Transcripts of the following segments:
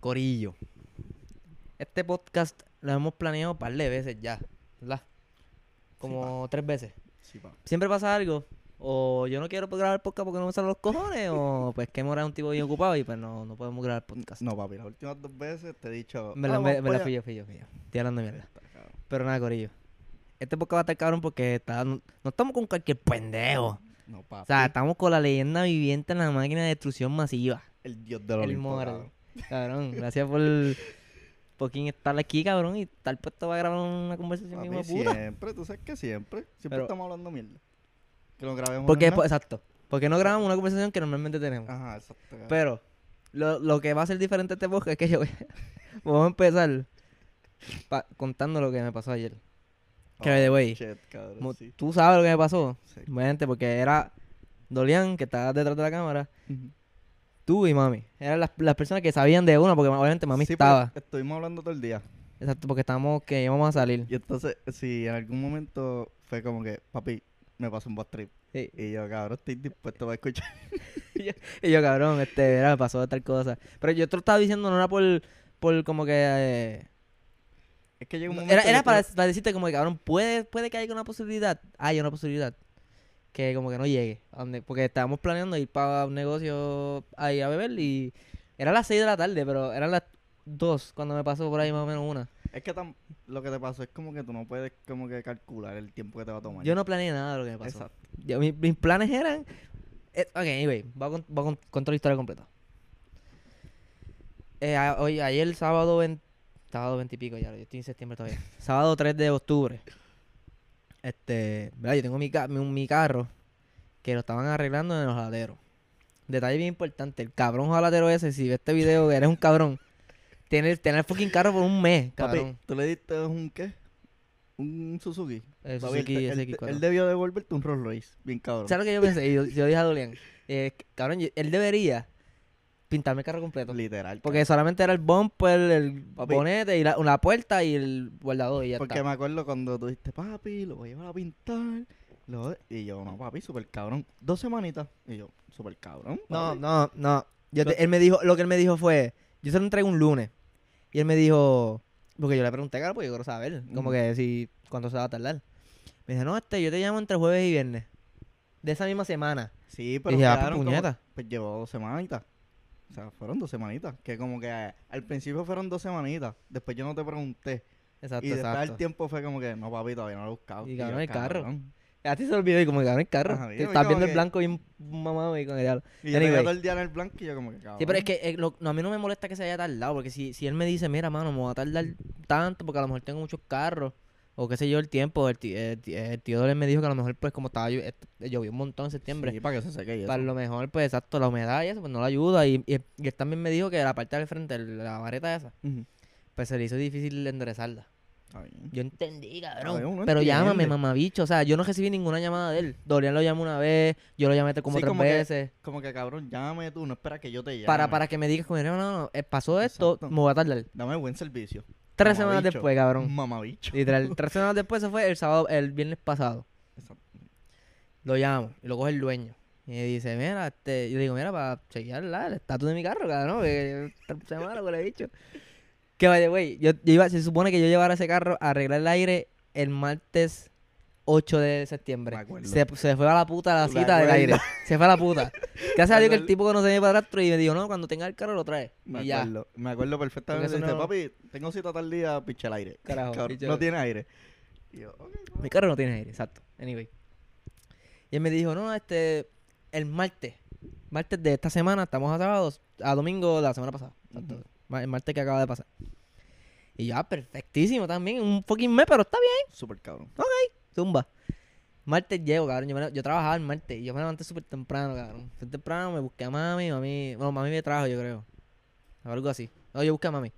Corillo. Este podcast lo hemos planeado un par de veces ya, ¿verdad? Como tres veces. Sí, pa. Siempre pasa algo. O yo no quiero grabar podcast porque no me salen los cojones. o pues que Mora es un tipo bien ocupado y pues no, no podemos grabar podcast. No, papi, las últimas dos veces te he dicho. Me la, "Ah, me, me la fui allá". yo, fui yo, fui yo. Estoy hablando mierda. Está cabrón. Pero nada, Corillo. Este podcast va a estar cabrón porque está, no, no estamos con cualquier pendejo. No, papi. O sea, estamos con la leyenda viviente en la máquina de destrucción masiva. el dios del El Olimpo, Mora. Cabrón. Gracias por fucking estar aquí, cabrón, y estar puesto para grabar una conversación misma puta. siempre, tú sabes que siempre. Siempre Pero- estamos hablando mierda. Que lo grabemos. Porque, pues, exacto. Porque no grabamos una conversación que normalmente tenemos. Ajá, exacto. cabrón. Pero lo, lo que va a ser diferente este podcast es que yo voy a- vamos a empezar pa- contando lo que me pasó ayer. que, way, Oh, sí. Tú sabes lo que me pasó. Sí. Porque era Dolian, que estaba detrás de la cámara. Tú y mami. Eran las, las personas que sabían de uno, porque obviamente mami Sí, estaba. Estuvimos hablando todo el día. Exacto, porque estábamos que íbamos a salir. Y entonces, si en algún momento fue como que, papi, me pasó un bus trip. Sí. Y yo, cabrón, estoy dispuesto a escuchar. Y yo, cabrón, este, era, me pasó tal cosa. Pero yo te lo estaba diciendo, no era por, por como que... eh, Es que llega un momento. era para, para decirte como que, cabrón, puede, puede que haya una posibilidad. Hay una posibilidad. Que como que no llegue. donde- porque estábamos planeando ir para un negocio ahí a beber y... Era las 6 de la tarde, pero eran las 2 cuando me pasó por ahí más o menos una. Es que tam- lo que te pasó es como que tú no puedes como que calcular el tiempo que te va a tomar. Yo no planeé nada de lo que me pasó. Exacto. Yo- mis planes eran... eh, ok, anyway, voy a, con- voy a con- contar la historia completa. Eh, a- hoy, ayer, sábado 20... Sábado 20 y pico ya, yo estoy en septiembre todavía. sábado 3 de octubre. Este, ¿verdad? Yo tengo mi, ca- mi, mi carro que lo estaban arreglando en el ojalatero. Detalle bien importante, el cabrón ojalatero ese, si ves este video, eres un cabrón. Tienes, tener el fucking carro por un mes, Papi, cabrón. ¿tú le diste un qué? Un Suzuki. El Papi, Suzuki él, él- SX4. él debió devolverte un Rolls Royce. Bien cabrón. ¿Sabes lo que yo pensé? Yo, yo dije a Dolian, eh, cabrón, él debería pintarme el carro completo. Literal. Porque solamente era el bumper, el Papi. bonete y la, la puerta y el guardador y ya Porque está. me acuerdo cuando tú dijiste, papi, lo voy a llevar a pintar. lo- Y yo, no, papi, súper cabrón. Dos semanitas. Y yo, súper cabrón. No, papi". no, no. Yo te- él me dijo, lo que él me dijo fue, yo se lo entregué un lunes. Y él me dijo, porque yo le pregunté, claro, porque yo quiero saber, como que si, cuánto se va a tardar. Me dijo, no, este, yo te llamo entre jueves y viernes. De esa misma semana. Sí, Y pero dije, ah, pues, como- puñeta. Pues llevó dos semanitas. O sea, fueron dos semanitas. Que como que al principio fueron dos semanitas. Después yo no te pregunté. Exacto, y después exacto. al tiempo fue como que, no, papi, todavía no lo he buscado. Y cabrón, el carro. "Cabrón". A ti se olvidó y como que cabrón el carro. Ajá, y estás viendo el blanco bien mamado y con el diablo. Y yo Anyway. todo el día en el blanco y yo como que, cabrón. Sí, pero es que eh, lo- no, a mí no me molesta que se haya tardado, porque si, si él me dice, mira, mano, me voy a tardar tanto porque a lo mejor tengo muchos carros, o qué sé yo, el tiempo, el, ti- el, el tío de él me dijo que a lo mejor, pues, como estaba llo- est- llovió un montón en septiembre, Sí, para que se seque y eso. para lo mejor, pues, exacto, la humedad y eso, pues, no le ayuda, y, y, y él también me dijo que la parte del frente, el- la vareta esa, pues, se le hizo difícil enderezarla. Yo entendí, cabrón, pero llámame, entiende. mamabicho, o sea, yo no recibí ninguna llamada de él, Dorian lo llamó una vez, yo lo llamé como Sí, tres como que- veces. Como que, cabrón, llámame tú, no espera que yo te llame. Para, para que me digas, como, no, no, no, eh, pasó esto, Exacto. me voy a tardar. Dame buen servicio. Tres semanas después, cabrón. Mamabicho. Literal, tres semanas después, eso fue el sábado, el viernes pasado. Exacto. Lo llamo y lo coge el dueño. Y me dice, mira, este, yo digo, mira, para chequear la- el estatus de mi carro, cabrón, que tres semanas lo que le he dicho. Que vaya, güey, yo, yo iba, se supone que yo llevara ese carro a arreglar el aire el martes 8 de septiembre. Me acuerdo. Se, se fue a la puta la cita del aire. Se fue a la puta. Gracias a Dios que el tipo conoce mi padrastro y me dijo, no, cuando tenga el carro lo trae. Me y ya. acuerdo, me acuerdo perfectamente. Dice, no- papi, tengo cita tal día, picha el aire. Carajo, Cabrón, no tiene aire. Y yo, ok, Mi carro no tiene aire, exacto. Anyway. Y él me dijo, no, este, el martes. Martes de esta semana, estamos a sábado, a domingo de la semana pasada. El martes que acaba de pasar. Y ya, perfectísimo también. Un fucking mes, pero está bien. súper cabrón. Zumba. Martes llego, cabrón. Yo, me- yo trabajaba el martes y yo me levanté súper temprano, cabrón. Fui temprano, me busqué a mami. Mami, bueno, mami me trajo, yo creo. O algo así. No, yo busqué a mami.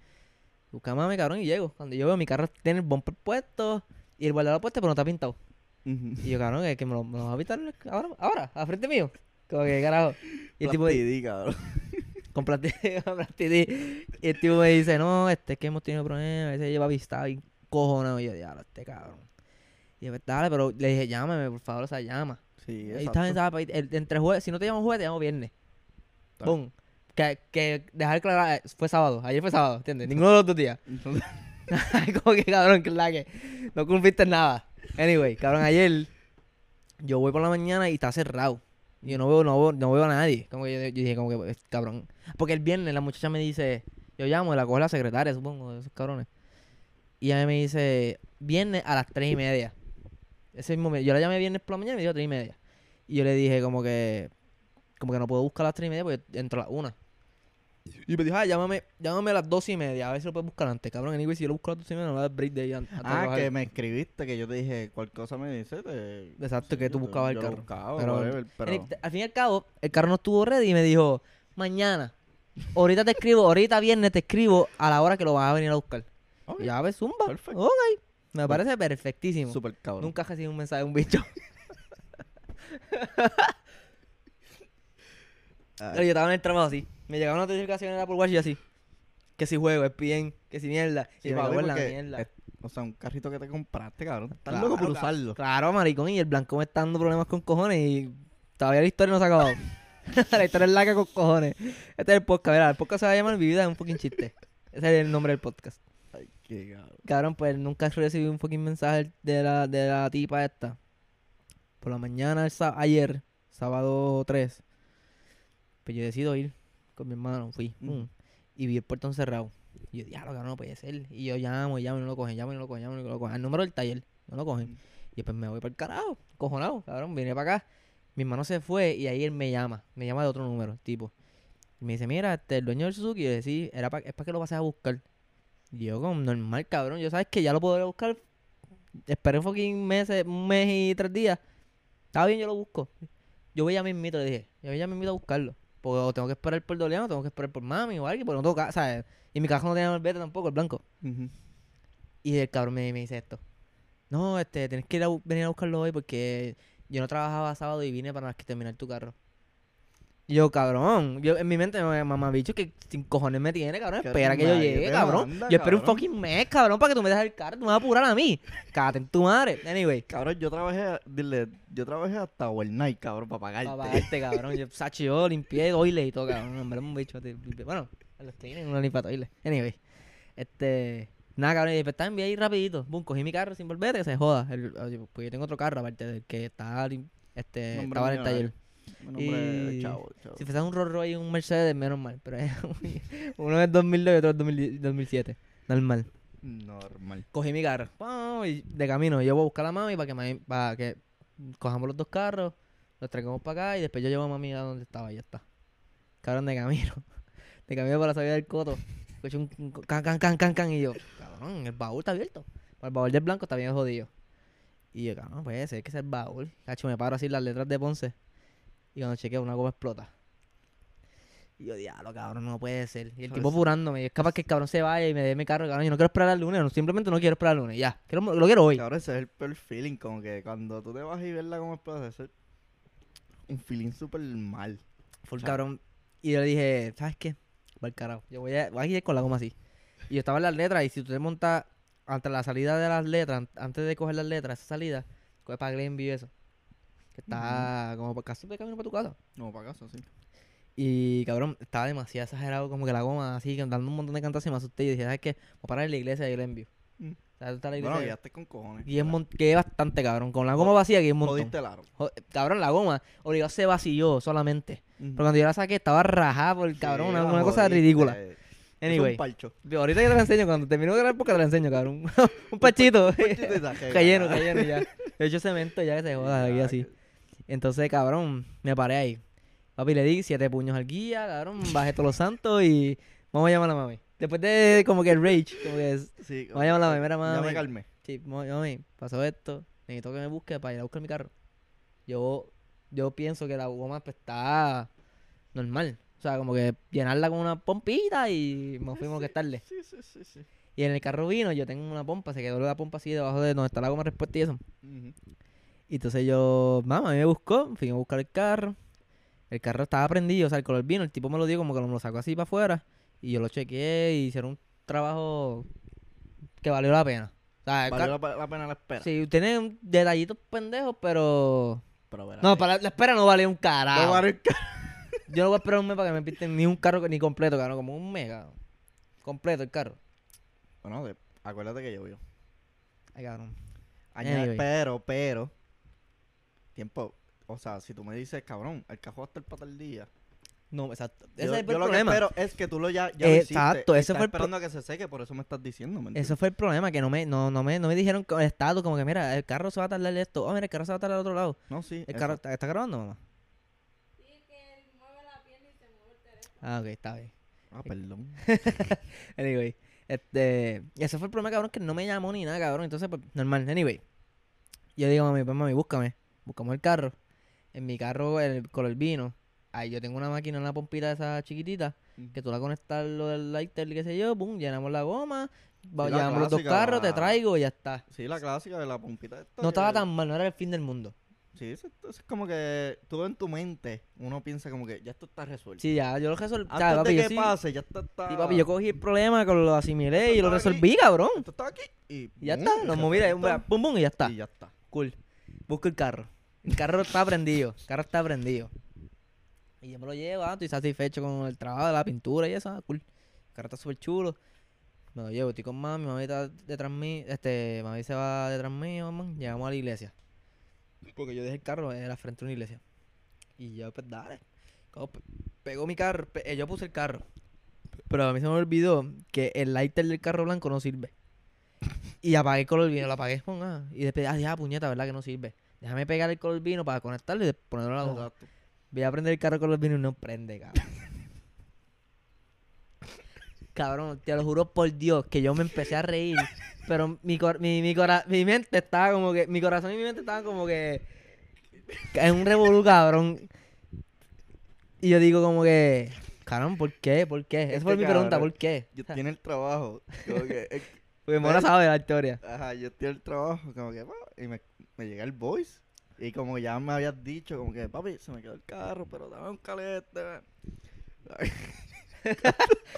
Busqué a mami, cabrón, y llego. Cuando yo veo mi carro tiene el bumper puesto y el guardador puesto, pero no está pintado. Y yo, cabrón, que, que me, lo, me lo va a pintar ahora, ahora, a frente mío. Como que, carajo. Y el tipo, Plastidí, cabrón. con plastidí. Y el tipo me dice, no, este es que hemos tenido problemas, a veces lleva vista bien cojonado. Y yo, diablo, este cabrón. Y yo, pues, dale, pero le dije, llámame, por favor, o sea, llama. Sí, exacto. ¿sabes? El- entre jueves, si no te llamo jueves, te llamo viernes. Boom. que, que dejar claro, eh, fue sábado, ayer fue sábado, ¿entiendes? Ninguno de los dos días. Entonces, como que cabrón, que la que no cumpliste nada. Anyway, cabrón, ayer yo voy por la mañana y está cerrado. Y Yo no veo, no veo, no veo a nadie. Como que yo, yo dije, como que, pues, cabrón. Porque el viernes la muchacha me dice, yo llamo, la coge la secretaria, supongo, de esos cabrones. Y ella me dice, viernes a las tres y media. Ese mismo, me- yo la llamé viernes por la mañana y me dijo tres y media. Y yo le dije como que, como que no puedo buscar a las tres y media porque entro a las una. Y me dijo, ah, llámame, llámame a las dos y media, a ver si lo puedes buscar antes, cabrón. Anyway, si yo lo busco a las dos y media, no me da break de ahí an- antes ah, que me escribiste, que yo te dije, cuál cosa me dice. Te... Exacto, que yo tú buscabas el lo carro. buscaba, Pero- Al fin y al cabo, el carro no estuvo ready y me dijo, mañana, ahorita te escribo, ahorita viernes te escribo a la hora que lo vas a venir a buscar. Ok, Y ya ves, zumba. Perfecto. Ok. Me parece perfectísimo. Súper cabrón. Nunca recibí un mensaje de un bicho. Ah, Pero yo estaba en el trabajo así. Me llegaba una notificación en el Apple Watch y así. Que si juego, es bien, que si mierda. Sí, y me cago en la mierda. es- o sea, un carrito que te compraste, cabrón. Estás Claro, loco por usarlo. Claro, maricón, y el blanco me está dando problemas con cojones y todavía la historia no se ha acabado. la historia es laca con cojones. Este es el podcast, verá, el podcast se va a llamar Mi vida es un fucking chiste. Ese es el nombre del podcast. Qué cabrón. Cabrón, pues nunca recibí un fucking mensaje de la, de la tipa esta. Por la mañana, el ayer, sábado 3, pues yo decido ir con mi hermano, fui. Mm. y vi el portón cerrado. Y yo, diablo, cabrón, no puede ser. Y yo llamo, llamo y no lo cogen, llamo y no lo cogen, llamo y no lo cogen. Al número del taller, no lo cogen. Mm. Y después me voy para el carajo, cojonado, cabrón, vine para acá. Mi hermano se fue y ahí él me llama, me llama de otro número, tipo. Y me dice, mira, este, el dueño del Suzuki, y yo decía, era pa- es para que lo pases a buscar. Yo, como normal, cabrón, yo sabes que ya lo a buscar. Esperé un fucking mes, un mes y tres días. Está bien, yo lo busco. Yo voy a mismito, le dije, yo voy a mismito a buscarlo. Porque o tengo que esperar por Doleano, tengo que esperar por mami o alguien, porque no tengo casa, ¿sabes? Y mi cajón no tenía malvete tampoco, el blanco. Y el cabrón me, me dice esto. No, este, tienes que ir a venir a buscarlo hoy porque yo no trabajaba sábado y vine para que terminar tu carro. Yo, cabrón, yo en mi mente, me- mamá bicho, que sin cojones me tiene, cabrón. Espera que yo llegue, cabrón. manda, yo espero un fucking mes, cabrón, para que tú me dejes el carro. Tú me vas a apurar a mí. Cágate en tu madre. Anyway, Cabrón, yo trabajé, dile, yo trabajé hasta overnight, cabrón, para pagarte. para pagarte, cabrón. Yo, Sachi, yo limpié toilet y todo, cabrón. Hombre, un bicho. te- Bueno, a los tienen una limpa toilet. Anyway, este. Nada, cabrón, y después envié ahí rapidito. Boom, cogí mi carro sin volver, que se joda. El- porque yo tengo otro carro aparte del que está este, Nombre estaba en el taller. Es Y- Chavo, chavo. Si fuese un Rolls Royce y un Mercedes, menos mal. Pero es uno es 2002 y otro es 2010 2007. Normal. Normal. Cogí mi carro. Y de camino, yo voy a buscar a mami para que, mami- para que cojamos los dos carros, los traigamos para acá y después yo llevo a mami a donde estaba y ya está. Cabrón, de camino. De camino para la salida del coto. Escuché un can, can, can, can, can. Y yo, cabrón, el baúl está abierto. El baúl del blanco está bien jodido. Y yo, cabrón, puede ser que sea el baúl. Cacho, me paro así las letras de Ponce. Y cuando chequeo, una goma explota. Y yo, diablo, cabrón, no puede ser. Y el tipo apurándome. Y es capaz que el cabrón se vaya y me dé mi carro. Cabrón, yo no quiero esperar al lunes. no, simplemente no quiero esperar al lunes. Ya. Quiero, lo quiero hoy. Cabrón, ese es el peor feeling, como que cuando tú te vas y verla como explota, ese es un feeling súper mal. Full Chao. cabrón. Y yo le dije, ¿sabes qué? Va al carajo. Yo voy a, voy a ir con la goma así. Y yo estaba en las letras. Y si tú te montas ante la salida de las letras, an- antes de coger las letras, esa salida, coge para Glenview y eso. Que está como por casi de camino para tu casa. No, para casa, sí. Y cabrón, estaba demasiado exagerado, como que la goma así, dando un montón de cantas y me asusté. Y dije, ¿sabes qué? Voy a parar en la iglesia de Glenview. Mm. O sea, está la iglesia Bueno, ya con cojones. Y es que es bastante cabrón. Con la goma vacía, que es un montón. Jodiste el aro. Cabrón, la goma, obligado se vació solamente. Ujú. Pero cuando yo la saqué, estaba rajada por el cabrón, Sí, una, cosa ridícula. Es Anyway, un parcho. ahorita yo te la enseño, cuando termino de grabar porque te la enseño, cabrón. un pachito. Y saque, Cayeno, cabrón. cayeno ya. He hecho cemento ya que se joda aquí así. Que- Entonces, cabrón, me paré ahí. Papi, le di siete puños al guía, cabrón, bajé todos los santos y vamos a llamar a la mami. Después de como que el rage, como que es, Sí, Vamos a llamar a la primera Ya mami. me calmé. sí, mami, pasó esto, necesito que me busque para ir a buscar mi carro. Yo, yo pienso que la goma pues, está normal. O sea, como que llenarla con una pompita y nos fuimos que es tarde. Sí, sí, sí, sí. Y en el carro vino, yo tengo una pompa, se quedó la pompa así debajo de donde está la goma respuesta y eso. Ujú. Y entonces yo, mamá, a mí me buscó, fui a buscar el carro. El carro estaba prendido, o sea, el color vino, el tipo me lo dio como que me lo sacó así para afuera. Y yo lo chequeé y hicieron un trabajo que valió la pena. O sea, Valió la, la pena la espera. sí, tiene un- detallitos pendejos, pero... Pero verás. No, para la espera no vale un No carajo. vale Yo no voy a esperar un mes para que me pinten ni un carro ni completo, cabrón. Como un cabrón. Completo el carro. Bueno, acuérdate que llovió. Ay, cabrón. Añade- Anyway. pero, pero, tiempo, o sea, si tú me dices, cabrón, el cajón va a estar para tal día. No, exacto. Ese yo, es el yo lo que problema. espero es que tú lo ya, ya lo hiciste. exacto, ese fue el esperando a que se seque, por eso me estás diciendo, ¿me entiendes? Eso fue el problema, que no me, no, no me, no me dijeron el estatus, como que mira, el carro se va a tardar esto. Oh, mira, el carro se va a tardar al otro lado. No, sí. El eso. carro, ¿está, está grabando, mamá? Sí, que él mueve la pierna y se mueve el teléfono. Ah, ok, está bien. Ah, perdón. Anyway, este, ese fue el problema, cabrón, que no me llamó ni nada, cabrón. Entonces, pues, normal. Anyway, yo digo, mami, pues, mami, búscame. Buscamos el carro. En mi carro, el color vino. Ahí yo tengo una máquina, una pompita de esa chiquitita, que tú la conectas lo del lighter y qué sé yo, pum, llenamos la goma, Sí, la llevamos los dos carros, te traigo y ya está. Sí, la clásica de la pompita esta. No estaba que- tan mal, no era el fin del mundo. Sí, eso, es como que tú en tu mente, uno piensa como que ya esto está resuelto. Sí, ya, yo lo resolví. Antes papi, de que sí- pase, ya está, está... sí, papi, yo cogí el problema, con lo asimilé y lo Estaba aquí. resolví, cabrón. Esto está aquí y... Y ya está, lo moví pum, pum, y ya está. Y ya está. Cool. Busco el carro. El carro está prendido. El carro está prendido. Y yo me lo llevo, ah, estoy satisfecho con el trabajo de la pintura y eso, ah, cool. El carro está súper chulo. Me lo llevo, estoy con mami, mami está detrás mío, este, mami se va detrás mío, man. Llegamos a la iglesia. Porque yo dejé el carro en la frente de una iglesia. Y yo, pues dale. Pegó mi carro, pe- eh, yo puse el carro. Pero a mí se me olvidó que el lighter del carro blanco no sirve. Y apagué el color vino, lo apagué con ah, Y después, ah, ya, puñeta, ¿verdad que no sirve? Déjame pegar el color vino para conectarlo y ponerlo a la goma. Voy a prender el carro con los vinos y no prende, cabrón. cabrón, te lo juro por Dios que yo me empecé a reír. Pero mi, cor- mi, mi, cora- mi mente estaba como que. Mi corazón y mi mente estaban como que. En un revolú, cabrón. Y yo digo como que. Cabrón, ¿por qué? ¿Por qué? Esa Este fue mi pregunta, ¿por qué? Yo tiene el trabajo, como que... Porque Mona sabe la historia. Ajá, yo estoy el trabajo, como que, pa, y me, me llega el voice. Y como ya me habías dicho, como que, papi, se me quedó el carro, pero dame un calete.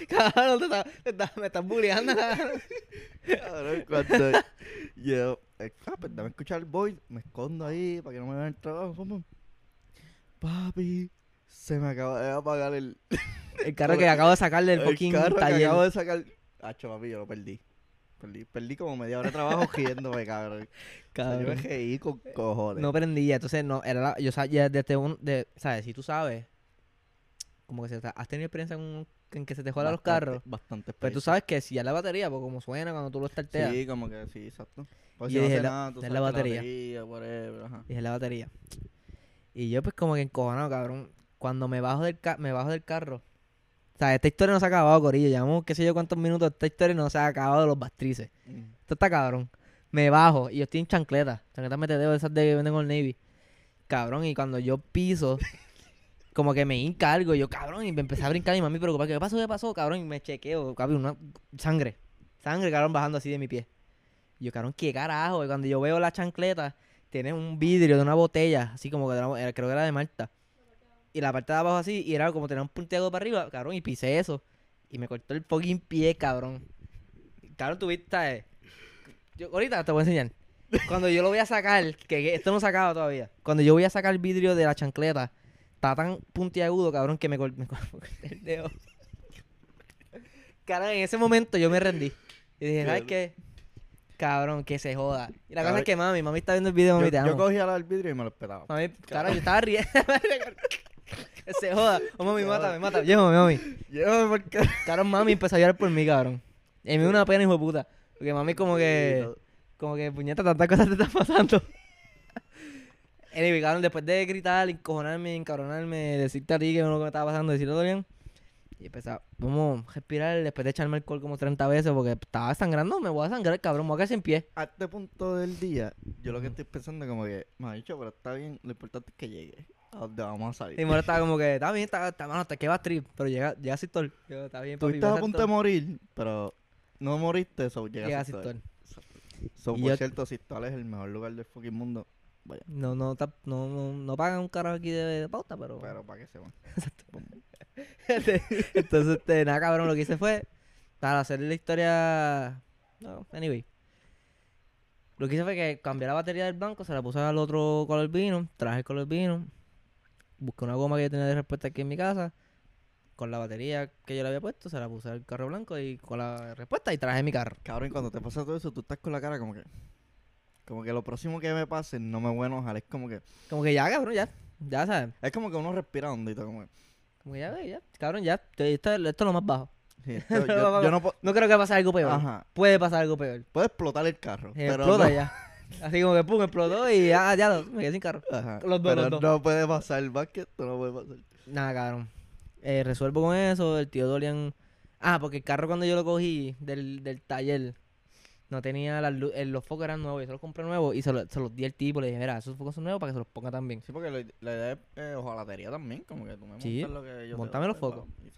Cabrón, te estás- te me estás bulleando. cabrón. Cabrón, cuando yo, eh, ah, pues dame escuchar el voice, me escondo ahí para que no me vean el trabajo. pum. Papi, se me acaba de apagar el, El carro que acabo de sacarle del el fucking carro que acabo de sacar. Hacho, papi, yo lo perdí. Perdí, perdí como media hora de trabajo riéndome, cabrón. O sea, yo me Cabrón. reí con cojones. No prendía, entonces no, era la, yo sabía desde un, de, ¿sabes? Si tú sabes, como que se, has tenido experiencia en, en que se te jodan los carros, Bastante pues tú sabes que si ya la batería, pues como suena cuando tú lo starteas, Sí, como que sí, exacto. Pues Y si dije, la- nada, tú es la batería. whatever, ajá. y es la batería. Y yo pues como que encojonado, cabrón, cuando me bajo del, ca- me bajo del carro, o sea, esta historia no se ha acabado, Corillo, llevamos qué sé yo cuántos minutos, esta historia no se ha acabado de los bastrices. Mm. Esto está cabrón. Me bajo y yo estoy en chancleta. Chancletas metedeo, esas de que venden con el Navy. Cabrón, y cuando yo piso, como que me hinca algo. Yo, cabrón, y me empecé a brincar y mami preocupada. ¿Qué pasó? ¿Qué pasó? Cabrón, y me chequeo. Cabrón, una sangre. Sangre, cabrón, bajando así de mi pie. Y yo, cabrón, ¿qué carajo? Y cuando yo veo la chancleta, tiene un vidrio de una botella, así como que era- creo que era de Malta. Y la parte de abajo así, y era como tener un punteado para arriba, cabrón, y pisé eso. Y me cortó el fucking pie, cabrón. Cabrón, tuviste, ¿sabes? Yo, ahorita te voy a enseñar. Cuando yo lo voy a sacar, que que esto no se acaba todavía. Cuando yo voy a sacar el vidrio de la chancleta, está tan puntiagudo, cabrón, que me cor- me corté el dedo. Cabrón, en ese momento yo me rendí. Y dije, ¿sabes qué? Cabrón, que se joda. Y la cosa es que mami, mami está viendo el video, mami, Yo, te yo amo. cogía al vidrio y me lo esperaba. Mami, cabrón, yo estaba riendo. que se joda. Oh, mami, mátame, mátame. Llévame, mami. Llévame porque... Cabrón, mami empezó a llorar por mí, cabrón. Y me dio una pena, hijo de puta. Porque mami como que... Como que, puñeta, tantas cosas te están pasando. anyway, cabrón, después de gritar, encojonarme, encabronarme, decirte a ti que no lo que me estaba pasando, decirlo todo bien. Y empezaba, vamos a respirar después de echarme alcohol como 30 veces porque estaba sangrando, me voy a sangrar, cabrón, me voy a quedar sin pie. A este punto del día, yo lo que estoy pensando como que, me ha dicho, pero está bien, lo importante es que llegue. A donde vamos a salir. Y Mora estaba como que, está bien, está, está, mano, hasta que va a trip, pero llega, llega Sistol. Yo, está bien, Tú papi, estás a punto de Sistol". morir, pero no moriste, so Llega llegaste. Sistol. So, Y por yo- cierto, Sistol es el mejor lugar del fucking mundo. Vaya, No, no, ta- no, no, no pagan un carajo aquí de, de pauta, pero... pero para que se van. Entonces, este, nada, cabrón, lo que hice fue, para hacer la historia... No, anyway. Lo que hice fue que cambié la batería del blanco, se la puse al otro color vino, traje el color vino, busqué una goma que yo tenía de respuesta aquí en mi casa. Con la batería que yo le había puesto, se la puse al carro blanco y con la respuesta y traje mi carro. Cabrón, cuando te pasa todo eso, tú estás con la cara como que. Como que lo próximo que me pase no me voy a enojar. Es como que. Como que ya, cabrón, ya. Ya sabes. Es como que uno respira hondito. Como que. Como que ya, ya. Cabrón, ya. Esto, esto es lo más bajo. sí, esto- yo, yo no. No creo que pase algo peor. Ajá. Puede pasar algo peor. Puede explotar el carro. Eh, pero explota no- ya. Así como que pum, explotó y ya, ya lo- me quedé sin carro. Ajá, Los dos, pero los dos. no puede pasar. Que esto no puede pasar. Nada, cabrón. Eh, resuelvo con eso. El tío Dolian. Ah, porque el carro cuando yo lo cogí del, del taller no tenía las lu- eh, los focos eran nuevos. Yo se los compré nuevos y se, lo- se los di al tipo. Le dije, mira, esos focos son nuevos para que se los ponga también. Sí, porque la, la idea es eh, ojalatería también. Como que tú me Sí, montas lo que yo montame los focos. y-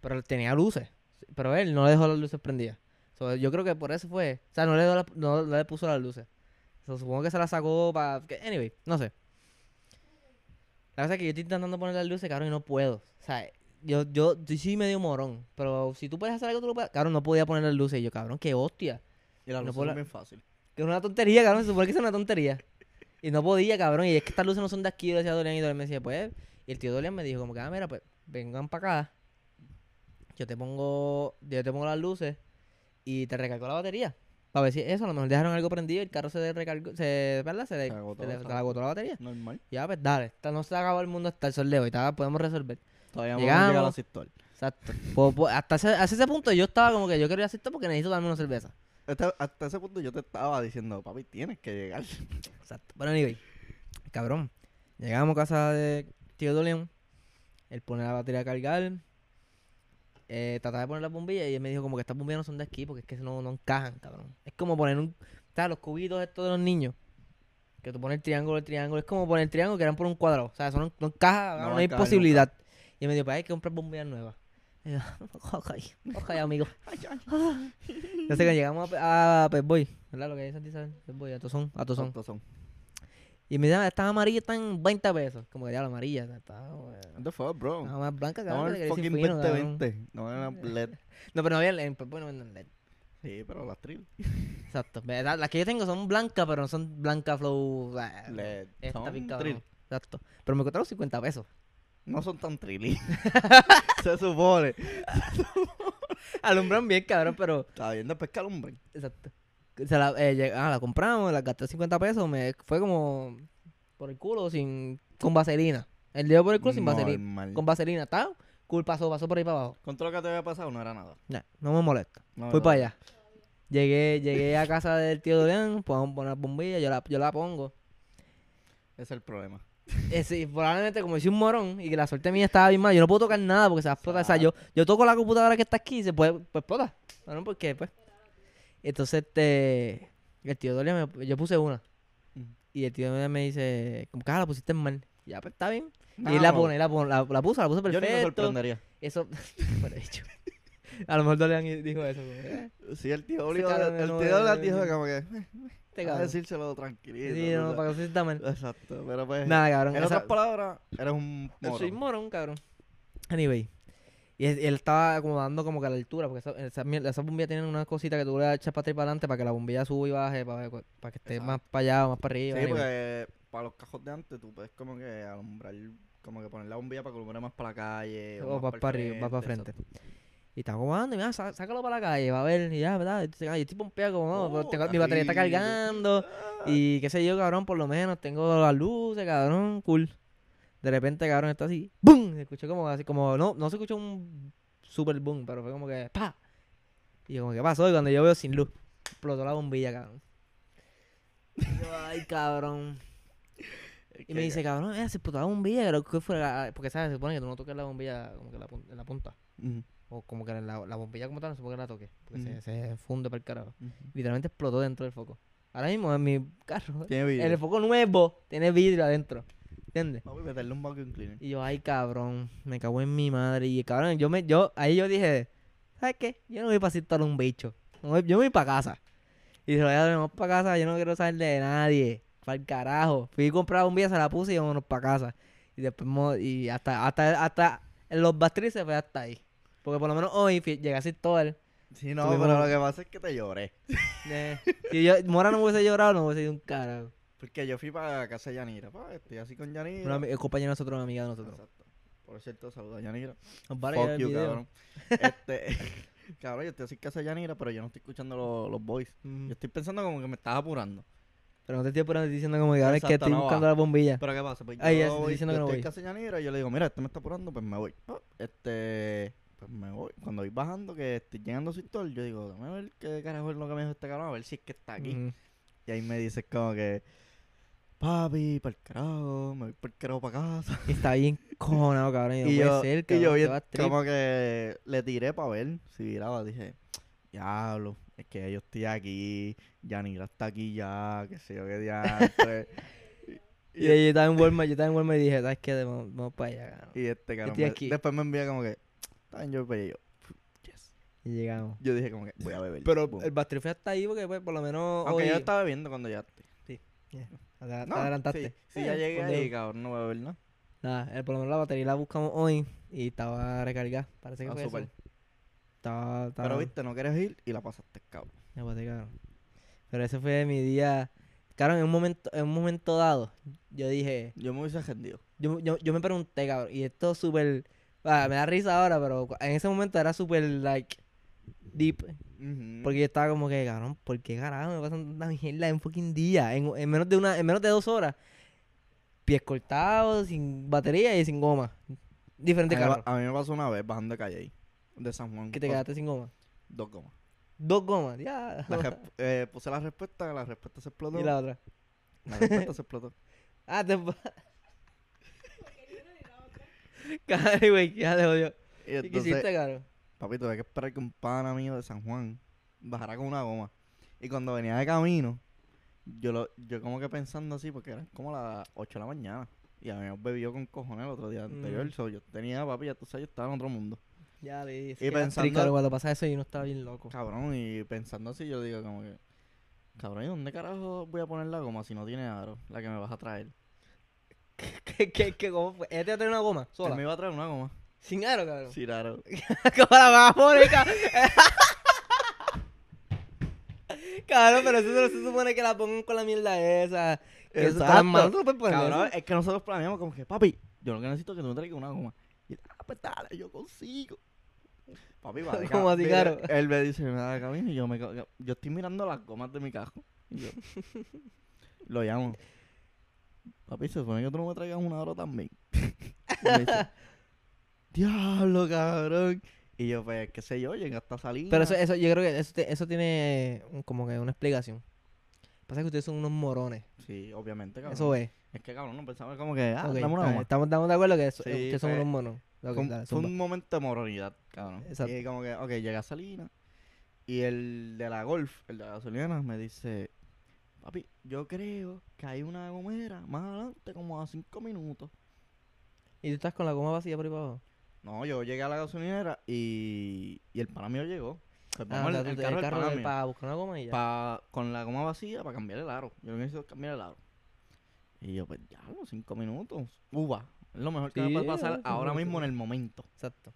Pero él tenía luces. Pero él no le dejó las luces prendidas. So, yo creo que por eso fue. O sea, no le, la- no, no le puso las luces. So, supongo que se las sacó para. Anyway, no sé. La cosa es que yo estoy intentando poner las luces, cabrón, y no puedo. O sea, yo, yo, yo sí medio morón. Pero si tú puedes hacer algo, tú lo puedes. Cabrón, no podía poner las luces. Y yo, cabrón, qué hostia. Y la No luz puedo es la- bien fácil. Que es una tontería, cabrón. Se supone que es una tontería. Y no podía, cabrón. Y es que estas luces no son de aquí, yo decía a Dorian y Dorian me decía, pues. Y el tío Dorian me dijo, como que, ah, mira, pues, vengan para acá. Yo te pongo, yo te pongo las luces y te recargo la batería. Para ver si eso, a lo mejor dejaron algo prendido y el carro se recargó, se, ¿verdad? Se, le- Se agotó, se le- se se le agotó la batería. Normal. Ya, pues dale. Esta- no se acabó el mundo hasta el sol de hoy. está- podemos resolver. Todavía no Llegamos. llega la asistol. Exacto. Pues, pues, hasta, ese, hasta ese punto yo estaba como que yo quería hacer esto porque necesito darme una cerveza. Hasta, hasta ese punto yo te estaba diciendo, papi, tienes que llegar. Exacto. Pero anyway, cabrón. Llegamos a casa de tío Dolian. Él pone la batería a cargar. Eh, trataba de poner las bombillas y él me dijo como que estas bombillas no son de aquí porque es que no, no encajan, cabrón. Es como poner un... ¿Sabes? Los cubitos estos de los niños. Que tú pones el triángulo, el triángulo. Es como poner el triángulo que eran por un cuadrado. O sea, eso no, no encaja, No a hay posibilidad. Y él me dijo, pues hay que comprar bombillas nuevas. Y yo, ok, ok, amigo. Entonces cuando llegamos a, a Pep Boy, ¿verdad? Lo que dice Isabel, Pep Boy, a Tozón, a Tozón. Estos son. Y me dice, estas amarillas están 20 pesos. Como que ya la amarilla, está, está, What the fuck, bro? está más blanca, cabrón. que el fucking fino, cabrón. 2020. No en la LED. No, pero no había, en Pep Boy no venden LED. Sí, pero las trill. Exacto. Las que yo tengo son blancas, pero no son blanca flow. ah, LED. Esta cabrón. Exacto. Pero me costaron 50 pesos. No son tan trilly. Se supone. Alumbran bien, cabrón, pero. Está bien, después que alumbren. Exacto. Se la, eh, ah, la compramos, la gasté 50 pesos. Me fue como por el culo sin con vaselina. El dedo por el culo sin vaselina. Normal. Con vaselina, ¿está? Cool, pasó, pasó por ahí para abajo. Con todo lo que te había pasado no era nada. Nah, no me molesta. No, Fui no. para allá. Llegué, llegué a casa del tío Dorian, podemos poner bombilla, yo la, yo la pongo. Ese es el problema. Eh, sí, probablemente como hice un morón y que la suerte mía estaba bien mal, yo no puedo tocar nada porque se va a explotar. O sea, yo, yo toco la computadora que está aquí y se puede, pues explota. Bueno, porque pues. Entonces, este. El tío Dorian, me- yo puse una. Y el tío Dorian me dice, como que ah, la pusiste mal. Ya, pues está bien. No, y él la no. pone, la, pone, la, la puso, la puso Yo ni me perfecto. sorprendería. Eso, por hecho. A lo mejor Dorian dijo eso. como, eh, Sí, el tío cabrón el no tío le dijo como que. eh, este A cabrón. decírselo tranquilito. Sí, no, sabes. para que no se sienta mal. Exacto, pero pues. Nada, cabrón. En esa- otras palabras, eres un Yo soy morón, cabrón. Anyway. Y él, él estaba acomodando como que a la altura, porque esa, esa, esas bombillas tienen una cosita que tú le echas para atrás y para adelante para que la bombilla suba y baje, para, para que esté Exacto. más para allá o más para arriba. Sí, porque para los cajos de antes tú puedes como que alumbrar, como que poner la bombilla para que alumbre más para la calle. O más va para arriba, va para frente. Y está acomodando y mira, sá- sácalo para la calle, va a ver, y ya, ¿verdad? Y yo estoy pompeado como, no, pero Oh, tengo- mi batería está cargando. Y qué sé yo, cabrón, por lo menos tengo las luces, cabrón, cool. De repente, cabrón, está así, ¡boom! Se escuchó como así, como, no, no se escuchó un super boom, pero fue como que, ¡pa! Y yo como, ¿qué pasó? Y cuando yo veo sin luz, explotó la bombilla, cabrón. Y yo, ay, cabrón. Y me dice, cabrón, eh, se explotó la bombilla, creo que fue la- Porque, ¿sabes? Se supone que tú no toques la bombilla como que la en la punta. O como que la, la bombilla como tal, no se puede que la toque. Porque se, se funde para el carajo. Literalmente explotó dentro del foco. Ahora mismo en mi carro, Tiene en vidrio. el foco nuevo, tiene vidrio adentro. ¿Entiendes? Vamos a meterle un vacuum cleaner. Y yo, ay, cabrón, me cago en mi madre. Y cabrón, yo me, yo, ahí yo dije, ¿sabes qué? Yo no voy para citar un bicho. No voy- yo me voy para casa. Y dije, ya vamos para casa, yo no quiero saber de nadie. Para el carajo. Fui a comprar bombilla, se la puse y vámonos para casa. Y después, y hasta, hasta, hasta, en los bastrices se fue hasta ahí. Porque por lo menos hoy llegué a Sistol. Sí, no, Tuvimos- pero lo que pasa es que te lloré. Eh, si yo, Mora no hubiese llorado, no hubiese ido un carajo. Porque yo fui para casa de Yanira, pa, estoy así con Yanira. Una compañera de nosotros, una amiga de nosotros. Exacto. Por cierto, saluda a Yanira. Fuck you, video. cabrón. Este, cabrón, yo estoy así en casa de Yanira, pero yo no estoy escuchando los, los boys. Mm. Yo estoy pensando como que me estaba apurando. Pero no te estoy apurando, estoy diciendo como que ahora es que estoy no va. buscando la bombilla. Pero ¿qué pasa? Pues yo, estoy voy- diciendo yo que no estoy voy. en casa de Yanira y yo le digo, mira, este me está apurando, pues me voy. Este, pues me voy. Cuando voy bajando, que estoy llegando a Sistol, yo digo, dame a ver qué carajo es lo que me dijo este cabrón, a ver si es que está aquí. Y ahí me dices como que, papi, para el carajo, me voy para el carajo para casa. Y está bien cojonado, cabrón. Y, no y, puede yo, ser, y yo bien, como que le tiré para ver si viraba. Dije, diablo, es que yo estoy aquí, Yanira está aquí ya, que sé yo qué diantre. Y yo estaba en Walmart, yo estaba en Walmart y dije, ¿sabes qué? Vamos, vamos para allá, cabrón. y este cabrón, estoy me- aquí. después me envía como que, está bien, yo para allá". Y yo, yes. Y llegamos. Yo dije como que voy a beber. Pero Boom. el Fue hasta ahí porque, pues, por lo menos Aunque hoy... yo estaba bebiendo cuando ya Te, No, adelantaste. Sí, sí, Eh, ya llegué cuando- ahí, cabrón, no voy a beber nada. Nada, eh, por lo menos la batería la buscamos hoy y estaba recargada. Parece que Ah, fue súper. eso. Estaba, estaba... Pero viste, no quieres ir y la pasaste, cabrón. Me boté, cabrón. Pero ese fue mi día... Cabrón, en un momento, en un momento dado, yo dije... Yo me hubiese rendido. Yo, yo, yo me pregunté, cabrón, y esto es súper... ah, me da risa ahora, pero en ese momento era súper, like, deep. Porque yo estaba como que, cabrón, ¿por qué carajo me pasan tanta mierda en fucking día? En, en menos de una, en menos de dos horas. Pies cortados, sin batería y sin goma. Diferente a, carro. a mí me pasó una vez bajando de calle ahí, de San Juan. Que te quedaste sin goma. Dos gomas. Dos gomas, ya. La eh, puse la respuesta, la respuesta se explotó. y la otra. La respuesta se explotó. Ah, te... Caray, güey, ya te odio. Y ¿Qué entonces, hiciste, cabrón? Papi, tuve que esperar que un pana mío de San Juan bajara con una goma. Y cuando venía de camino, yo lo, yo como que pensando así, porque eran como las 8 de la mañana. Y habíamos bebido con cojones el otro día anterior. Mm. so yo tenía, papi, ya tú sabes, yo estaba en otro mundo. Ya le Y pensando- cuando pasa eso, yo no estaba bien loco. Cabrón, y pensando así, yo digo como que, cabrón, ¿y dónde carajo voy a poner la goma si no tiene aro? La que me vas a traer. ¿Qué, qué, qué, cómo fue? ¿Ella te va a traer una goma? Él ¿Sola? me iba a traer una goma. Sin aro, cabrón. Sí, aro. ¿Cómo la vas a poner, cabrón? Pero eso no se supone que la pongan con la mierda esa. Que eso no puede poner Cabrón, eso. es que nosotros planeamos como que, papi, yo lo que necesito es que tú me traigas una goma. Y ah, pues dale, yo consigo. Papi, va de ¿Cómo ca- así, caro? Él me dice, me da camino y yo me yo estoy mirando las gomas de mi cajo. Y yo lo llamo. Papi, se supone que tú no me traigas una oro también. Y me dice, diablo, cabrón. Y yo, pues, qué sé yo, llega hasta salir. Pero eso, eso, yo creo que eso, te- eso tiene un- como que una explicación. Pasa que ustedes son unos morones. Sí, obviamente, cabrón. Eso es. Es que, cabrón, no pensaba como que, ah, Ok, dame una goma. estamos, estamos de acuerdo que, eso- Sí, que son fue- unos monos. Ok, fue, un, dale, fue zumba. un momento de moronidad, cabrón. Exacto. Y como que, ok, llega Salina. Y el de la Golf, el de la gasolina, me dice, papi, yo creo que hay una gomera más adelante, como a cinco minutos. ¿Y tú estás con la goma vacía por ahí para abajo? No, yo llegué a la gasolinera y, y el pana mío llegó. Pues Ah, el te- carro del pana para buscar una goma y ya. Pa- con la goma vacía para cambiar el aro. Yo necesito es cambiar el aro. Y yo, pues ya, los cinco minutos. Uva. Es lo mejor que me Sí, puede pasar ahora minutos. mismo en el momento. Exacto.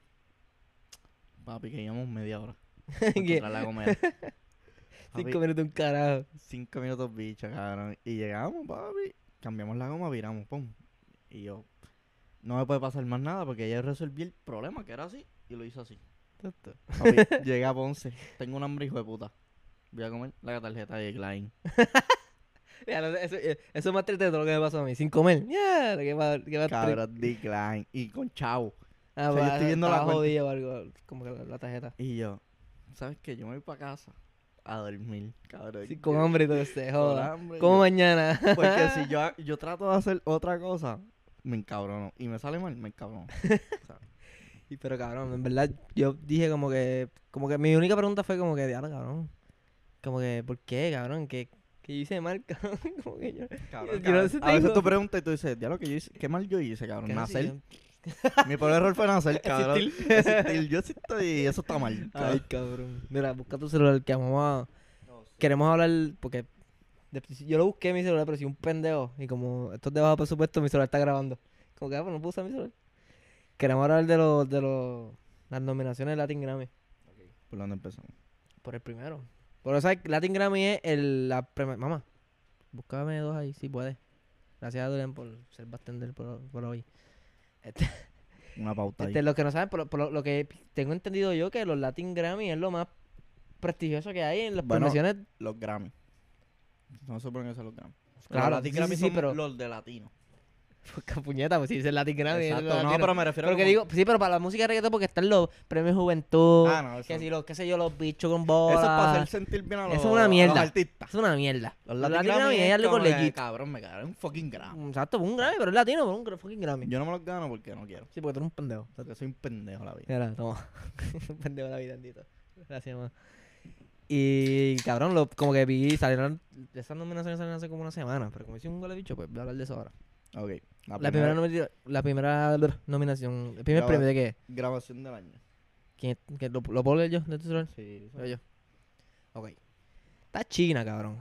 Papi, que llevamos media hora. para la. Papi, Cinco minutos un carajo. Cinco minutos bicho, cabrón. Y llegamos, papi. Cambiamos la goma, viramos, pum. Y yo, no me puede pasar más nada porque ya resolví el problema, que era así, y lo hizo así. Papi, llegué a Ponce. Tengo un hambre, hijo de puta. Voy a comer la tarjeta de Klein. Eso, eh, eso es más triste de todo lo que me pasó a mí. Sin comer. Ya, qué va, qué va Cabrón, de Klein. Y con chavo. Ah, o sea, yo estoy viendo la jodido o algo. Como que la, la tarjeta. Y yo, ¿sabes qué? Yo me voy para casa a dormir, cabrón. Sí, con hambre y todo con joda. hambre, Como yo- mañana. Porque si yo, yo trato de hacer otra cosa, me encabrono. Y me sale mal, me encabrono. O sea, Y, pero cabrón, en verdad, yo dije como que. Como que mi única pregunta fue como que, diablo, cabrón. Como que, ¿por qué, cabrón? ¿Qué, qué yo hice mal, cabrón? como que yo. cabrón, Yo cabrón. no sé, A veces tú preguntas y tú dices, ya lo que yo hice, ¿qué mal yo hice, cabrón? que no Nacer. Mi peor error fue nacer, cabrón. Existir. Existir. Yo existo y eso está mal. Ay, cabrón. Mira, busca tu celular que vamos a. Queremos hablar. Porque. Yo lo busqué en mi celular, pero si un pendejo. Y como esto es de bajo presupuesto, mi celular está grabando. Como que, ah, pues no puedo usar mi celular. Queremos hablar de los. de los. Las nominaciones de Latin Grammy. ¿Por dónde empezamos? Por el primero. Por eso Latin Grammy es el, la premi- Mamá. Búscame dos ahí, si puedes. Gracias a Duren por ser bartender por, por hoy. Este, Una pauta ahí. este, los que no saben, por, lo- por lo, lo que tengo entendido yo, que los Latin Grammy es lo más prestigioso que hay en las Bueno, premiaciones. Los Grammy. No se suponen que son los Grammy. Claro, los Latin sí, Grammy sí, sí, son pero- los de latino. Porque puñeta, pues si dice Latin Grammy. es Exacto, lo no, latino. pero me refiero Pero que como- digo, sí, pero para la música de reggaetón porque están los premios Juventud, Ah, no, eso que si los, qué sé yo, los bichos con. Eso es para hacer sentir bien a los, Eso es una a los mierda. artistas. Es una mierda. Los Latin Latin Grammy es algo como que, legit. Cabrón, me. Es un fucking Grammy. Exacto, un Grammy, pero es latino, pero un gra- fucking Grammy. Yo no me los gano porque no quiero. Sí, porque tú eres un pendejo. Porque soy un pendejo la vida. Mira, toma. un pendejo de la vida, bendito. Gracias, mamá. Y cabrón, lo, como que vi, salieron, esas nominaciones salieron hace como una semana, pero como hice un gol bicho, pues voy a hablar de eso ahora. Ok. La, primera, la primera nominación, el primer premio de qué? grabación del año. ¿Quién, que lo, ¿Lo puedo leer yo de tu celular? Sí. Yo. Ok. Está china, cabrón.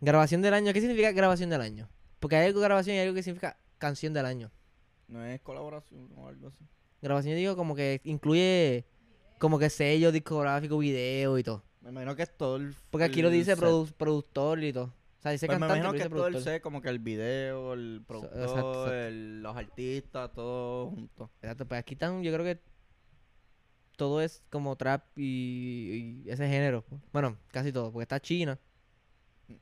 Grabación del año, ¿qué significa grabación del año? Porque hay algo de grabación y hay algo que significa canción del año. No es colaboración o algo así. Grabación yo digo como que incluye como que sello discográfico, video y todo. Me imagino que es todo el. Porque aquí lo dice produ- productor y todo. O sea, dice Pues me cantante, imagino pero que es todo el set, como que el video, el productor, exacto. el- los artistas, todo junto. Exacto, pues aquí están, yo creo que todo es como trap y, y ese género. pues. Bueno, casi todo, porque está China,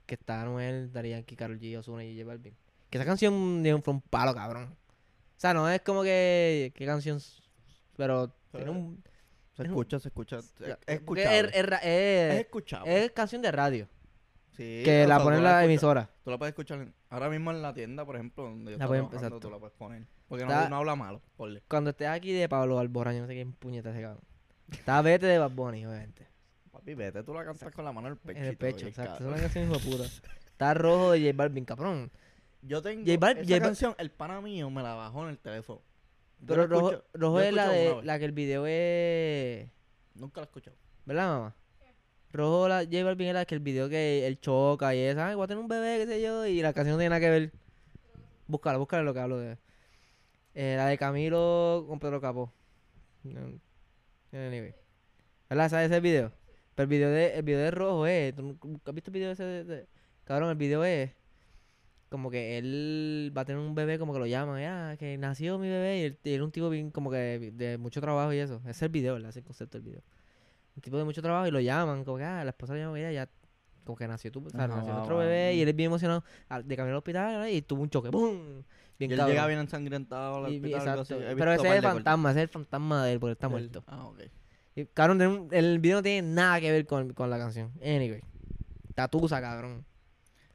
que está Anuel, Daddy Yankee, Karol G, Ozuna y J Balvin. Que esa canción fue un palo, cabrón. O sea, no es como que, qué canción, s- pero tiene un... Se Es un- escucha, se escucha. Es, es Es, escuchable. es escuchable. canción de radio, Sí, que la ponen en la emisora. Tú la puedes escuchar ahora mismo en la tienda, por ejemplo, donde yo La estoy trabajando, tú la puedes poner. Porque no, Está- no habla malo, ponle. Cuando estés aquí de Pablo Alborán, yo no sé quién puñeta ese cabrón. Está vete de Bad Bunny, obviamente. Papi, vete, tú la cantas con la mano en el pecho. En el pecho, exacto. Es una canción hijo de puta. Está rojo de J Balvin, cabrón. Yo tengo J Bal- esa J Bal- canción, el pana mío me la bajó en el teléfono. Pero rojo, escucho- rojo es la de la que el video es. Nunca la he escuchado. ¿Verdad, mamá? Rojo la J Balvin es la que el video que él choca y es, ay, voy a tener un bebé, qué sé yo, y la canción no tiene nada que ver. Búscala, búscala lo que hablo de. Eh, la de Camilo con Pedro Capó. No, Anyway. ¿Verdad? ¿Sabes ese video? Pero el video de, el video de rojo es. ¿Tú nunca has visto el video ese de, de- Cabrón, el video es. Como que él va a tener un bebé, como que lo llaman, ya, que nació mi bebé, y él, y él es un tipo bien, como que de mucho trabajo y eso. Ese es el video, ¿verdad? Ese es el concepto del video. Un tipo de mucho trabajo y lo llaman, como que, ah, la esposa le llama, mira, ya, como que nació tu, o sea, nació va. bebé, y él es bien emocionado al- de camino al hospital, ¿verdad? y tuvo un choque, ¡pum! Bien y él llega bien ensangrentado al y- hospital, exacto. así. Pero ese es el fantasma, ese es el fantasma de él, porque está Él- muerto. Ah, ok. Y, cabrón, el video no tiene nada que ver con, con la canción. Anyway. Tatusa, cabrón.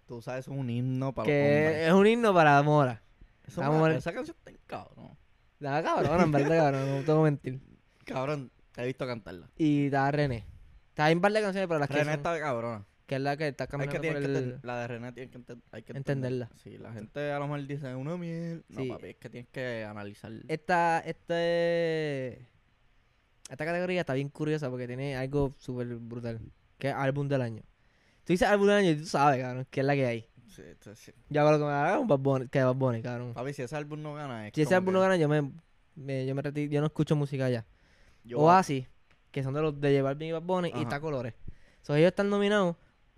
Tú sabes, es un himno para los Que es un himno para Mora. Eso vamos me- a ver. esa canción está en cabrón. Nada, cabrón, en verdad, cabrón, no tengo que mentir. Cabrón, te he visto cantarla. Y está René. Está un par de canciones, pero las que, René son- está cabrona. que es la que está caminando que, por tienes que el... enten- la de René tienes que, enten- hay que Entenderla. entenderla. Sí, la gente a lo mejor dice una miel. No, Sí. papi, es que tienes que analizar. Esta, este... Esta categoría está bien curiosa porque tiene algo súper brutal. Que es álbum del año. Tú dices álbum del año y tú sabes, cabrón, que es la que hay. Sí, sí, sí. Yo hago lo que me haga un Bad Bunny, que Bad Bunny, cabrón. Papi, si ese álbum no gana, es Si ese como álbum no que gana, yo me, me- yo me retiro, yo no escucho música ya. yo- Oasis, que son de los de llevar bien y Bad Bunny, y Ajá. está Colores. So, ellos están nominados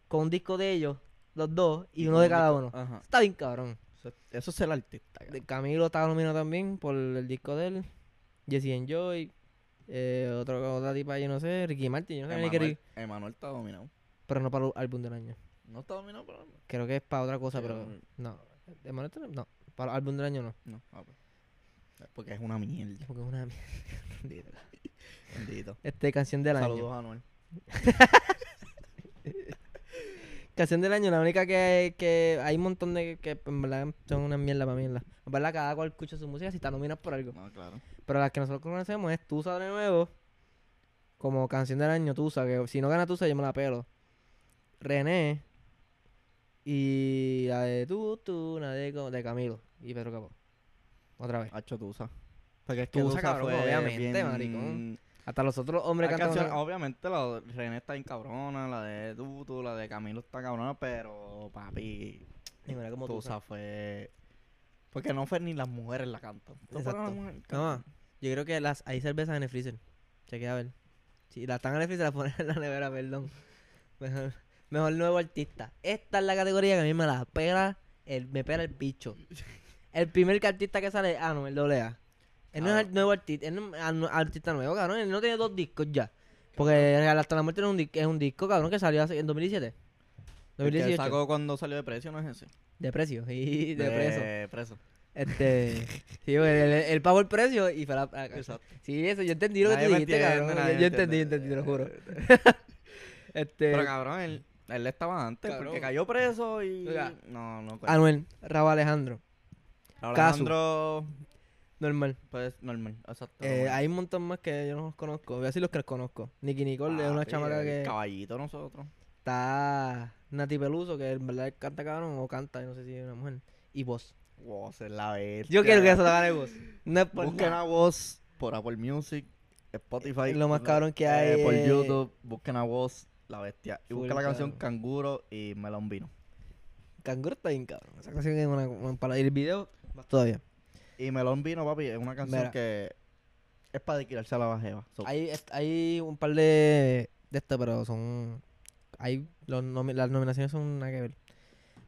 con un disco de ellos, los dos, y uno de cada uno. Ajá. Está bien cabrón. Eso, eso es el artista. cabrón. De Camilo estaba nominado también por el disco de él. Jesse Enjoy. Eh, otro, otra tipa, yo no sé, Ricky Martin, yo no sé ni qué Emanuel, Ricky- Emanuel está dominado. Pero no para el álbum del año. No está dominado, pero Creo que es para otra cosa, Sí, pero no. Emanuel está- no, para el álbum del año no. no. ah, pues. Porque es una mierda. Porque es una mierda. Bendito. Bendito. Este, canción del año. Saludos a Anuel. Canción del año, la única que, que hay un montón de que en verdad son una mierda para mierda. En verdad, cada cual escucha su música si está nominado por algo. No, claro. Pero las que nosotros conocemos es Tusa de nuevo. Como canción del año, Tusa. Que si no gana Tusa, yo me la pelo. René. Y la de Tu, Tu, la de, de Camilo. Y Pedro Capó. Otra vez. Hacho Tusa. Porque es que Tusa, cabrón, fue obviamente, bien- maricón. Hasta los otros hombres Hay cantan. canciones- obviamente la de René está bien cabrona, la de Tutu, la de Camilo está cabrona, pero papi, Y mira cómo Tusa. Tusa fue... Porque no fue ni las mujeres la cantan. No Exacto. las mujeres No, yo creo que las hay cervezas en el freezer. Chequea a ver. Si las están en el freezer, las ponen en la nevera, perdón. Mejor. Mejor nuevo artista. Esta es la categoría que a mí me la pela, el, me pela el bicho. El primer artista que sale es Anuel AA. Él no es Ah. el nuevo artista, él no artista nuevo, cabrón. Él no tiene dos discos ya. Porque hasta la muerte es un, es un disco, cabrón, que salió hace- en 2017. El que 2018. sacó cuando salió de precio no es ese. De precio, y de, preso. De preso. Este. sí, porque él, él pagó el precio y fue la. ah, Exacto. Sí, eso, yo entendí lo que tú dijiste, entiende, cabrón. Yo, entendí, te lo juro. Este. Pero cabrón, él, él estaba antes Cabrón. porque cayó preso y... Oiga. No, no. Anuel, Rabo Alejandro. Alejandro... Normal. Pues normal, exacto. Eh, normal. hay un montón más que yo no los conozco. Voy a decir los que los conozco. Nicky Nicole es una Papi, chamaca que. Caballito nosotros. Está Nati Peluso, que en verdad canta cabrón o canta, no sé si es una mujer. Y voz. Voz es la bestia. Yo quiero que eso lo gane voz. No es por Busquen nada. a Voz por Apple Music, Spotify. Lo más cabrón que eh, hay por es- YouTube, busquen a Voz, la bestia. Y Full busquen la canción. Canguro y Melón Vino. Canguro está bien cabrón. Esa canción es una, una para Y el video, más todavía. Y Melón Vino, papi, es una canción Mira. que es para tirarse a la bajeva. So, Hay, hay un par de, de estas, pero son. Hay los nomi- las nominaciones son nada que ver.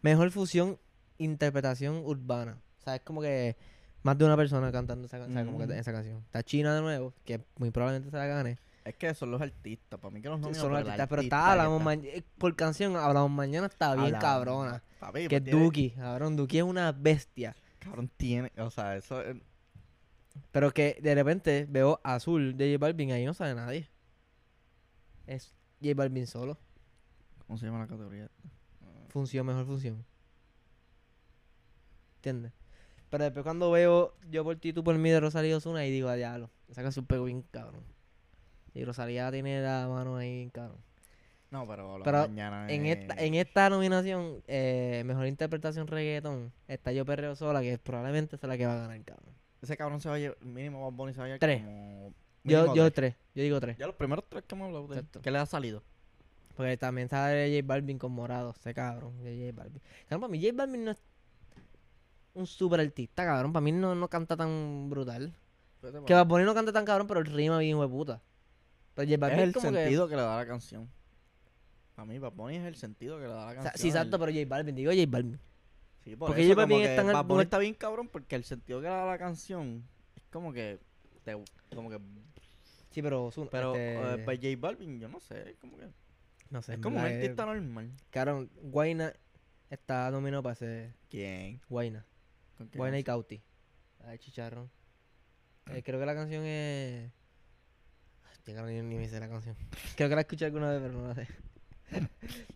Mejor fusión, interpretación urbana. O sea, es como que más de una persona cantando esa, como que esa canción. Está China de nuevo, que muy probablemente se la gane. Es que son los artistas. Para mí que los nominan son los artistas, pero está, hablamos está. ma- eh, por canción, hablamos mañana, está bien cabrona. Papi, Que pues es Duki, cabrón, Duki es una bestia. Cabrón, tiene. O sea, eso es. Pero que de repente veo azul de J Balvin, ahí no sale nadie. Es J Balvin solo. ¿Cómo se llama la categoría? Función, mejor función. ¿Entiendes? Pero después cuando veo yo por ti, tú por mí de Rosalía Osuna y digo, a diablo, esa canción pegó bien cabrón. Y Rosalía tiene la mano ahí cabrón. No, pero, la Pero mañana. En es- esta, en esta nominación, eh, mejor interpretación reggaetón, está Yo Perreo Sola, que probablemente es la que va a ganar, cabrón. Ese cabrón se va a llevar. Mínimo Bad Bunny se va a llevar Tres. como. Yo, mínimo yo tres. tres, yo digo tres. Ya los primeros tres que hemos hablado de. ¿Qué le ha salido? Porque también sale J Balvin con morado, ese cabrón, de J Balvin. Cabrón, para mí J Balvin no es un super artista, cabrón. Para mí no, no canta tan brutal. Que Bad Bunny no canta tan cabrón, pero el rima bien de puta. Pero J Balvin es el como sentido que... le da la canción. A mí, Bad Bunny es el sentido que le da la O canción. sea, sí, exacto, pero J Balvin, digo J Balvin. Sí, por porque eso, J Balvin es tan Bad Bunny está bien cabrón porque el sentido que le da la canción es como que. Te, como que Sí, pero... Ozuna, pero este, eh, pues J Balvin, yo no sé. Es como que. no sé, es como un artista normal. Cabrón, Guayna está nominado para ese... ¿Quién? Guayna. ¿Con qué Guayna y? Cauti. De Chicharrón. Eh, creo que la canción es... Ay, tío, cabrón, ni, ni me sé la canción. Creo que la escuché alguna vez, pero no la sé.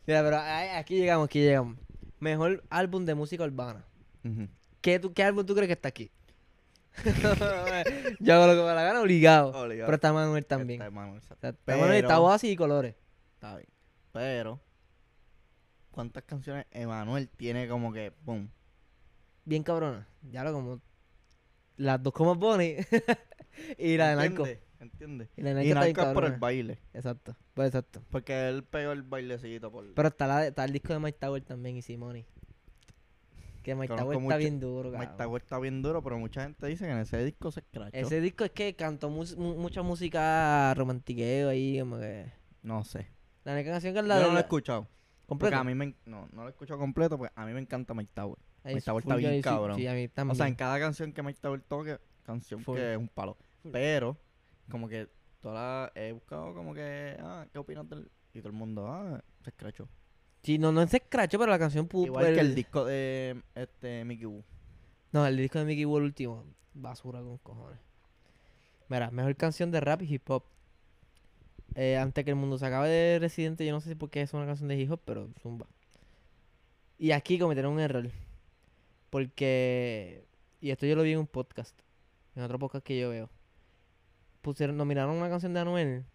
Mira, pero aquí llegamos, aquí llegamos. Mejor álbum de música urbana. Ujú. ¿Qué, tú, ¿Qué álbum tú crees que está aquí? Yo hago lo que me la gana, obligado. Obligado. Pero está Manuel también. Está Manuel, exacto. O sea, está Manuel, está Pero- Oasis y Colores. Está bien. Pero. ¿Cuántas canciones Emanuel tiene como que. Boom. Bien cabrona. Ya lo como... Las dos como Bonnie. y la de Narco. ¿Entiendes? Y la de Y está bien por el baile. Exacto. Pues exacto. Porque él pegó el bailecito por. Pero está, la, está el disco de Mike Tower también y Simoni. Que Mike Tower está mucho- bien duro, Mike cabrón. Tower está bien duro, pero mucha gente dice que en ese disco se escrachó. Ese disco es que cantó mu- mucha música romantiqueo ahí, como que... No sé. La única canción que es la Yo de no lo he escuchado. Porque completa. a mí me. No, no lo he escuchado completo porque a mí me encanta Mike Tower. Ahí Mike Tower está bien cabrón. Sí, a mí O sea, en cada canción que Mike Tower toque, canción Full. que es un palo. Full. Pero, como que toda la- he buscado como que, ah, ¿qué opinas del...? Y todo el mundo, ah, se escrachó. Sí, no, no es escracho, pero la canción... pu- Igual que el disco de este Mickey Wu. No, el disco de Mickey Wall último. Basura con cojones. Mira, mejor canción de rap y hip hop. Eh, antes que el mundo se acabe de Residente, yo no sé si por qué es una canción de hip hop, pero zumba. Y aquí cometieron un error. Porque, y esto yo lo vi en un podcast, en otro podcast que yo veo. Pusieron, nominaron una canción de Anuel,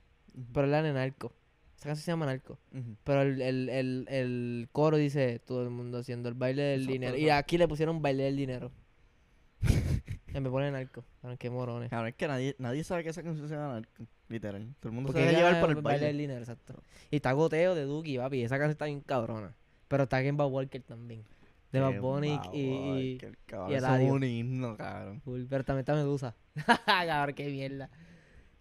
pero la de Narco. Esa canción se llama Narco. Ujú. Pero el, el, el, el coro dice todo el mundo haciendo el baile del Exacto, dinero. Y aquí le pusieron baile del dinero. y me pone narco. Cabrón, qué morones. Cabrón, es que nadie, nadie sabe que esa canción se llama Narco, literal. Todo el mundo Porque se deja llevar por el del baile. dinero, exacto. Y está goteo de Duki, papi. Esa canción está bien cabrona. Pero está Kemba Walker también. De Bad Bunny y, y, que el y eso es un himno, cabrón. Full, Pero también está Medusa. cabrón, qué mierda.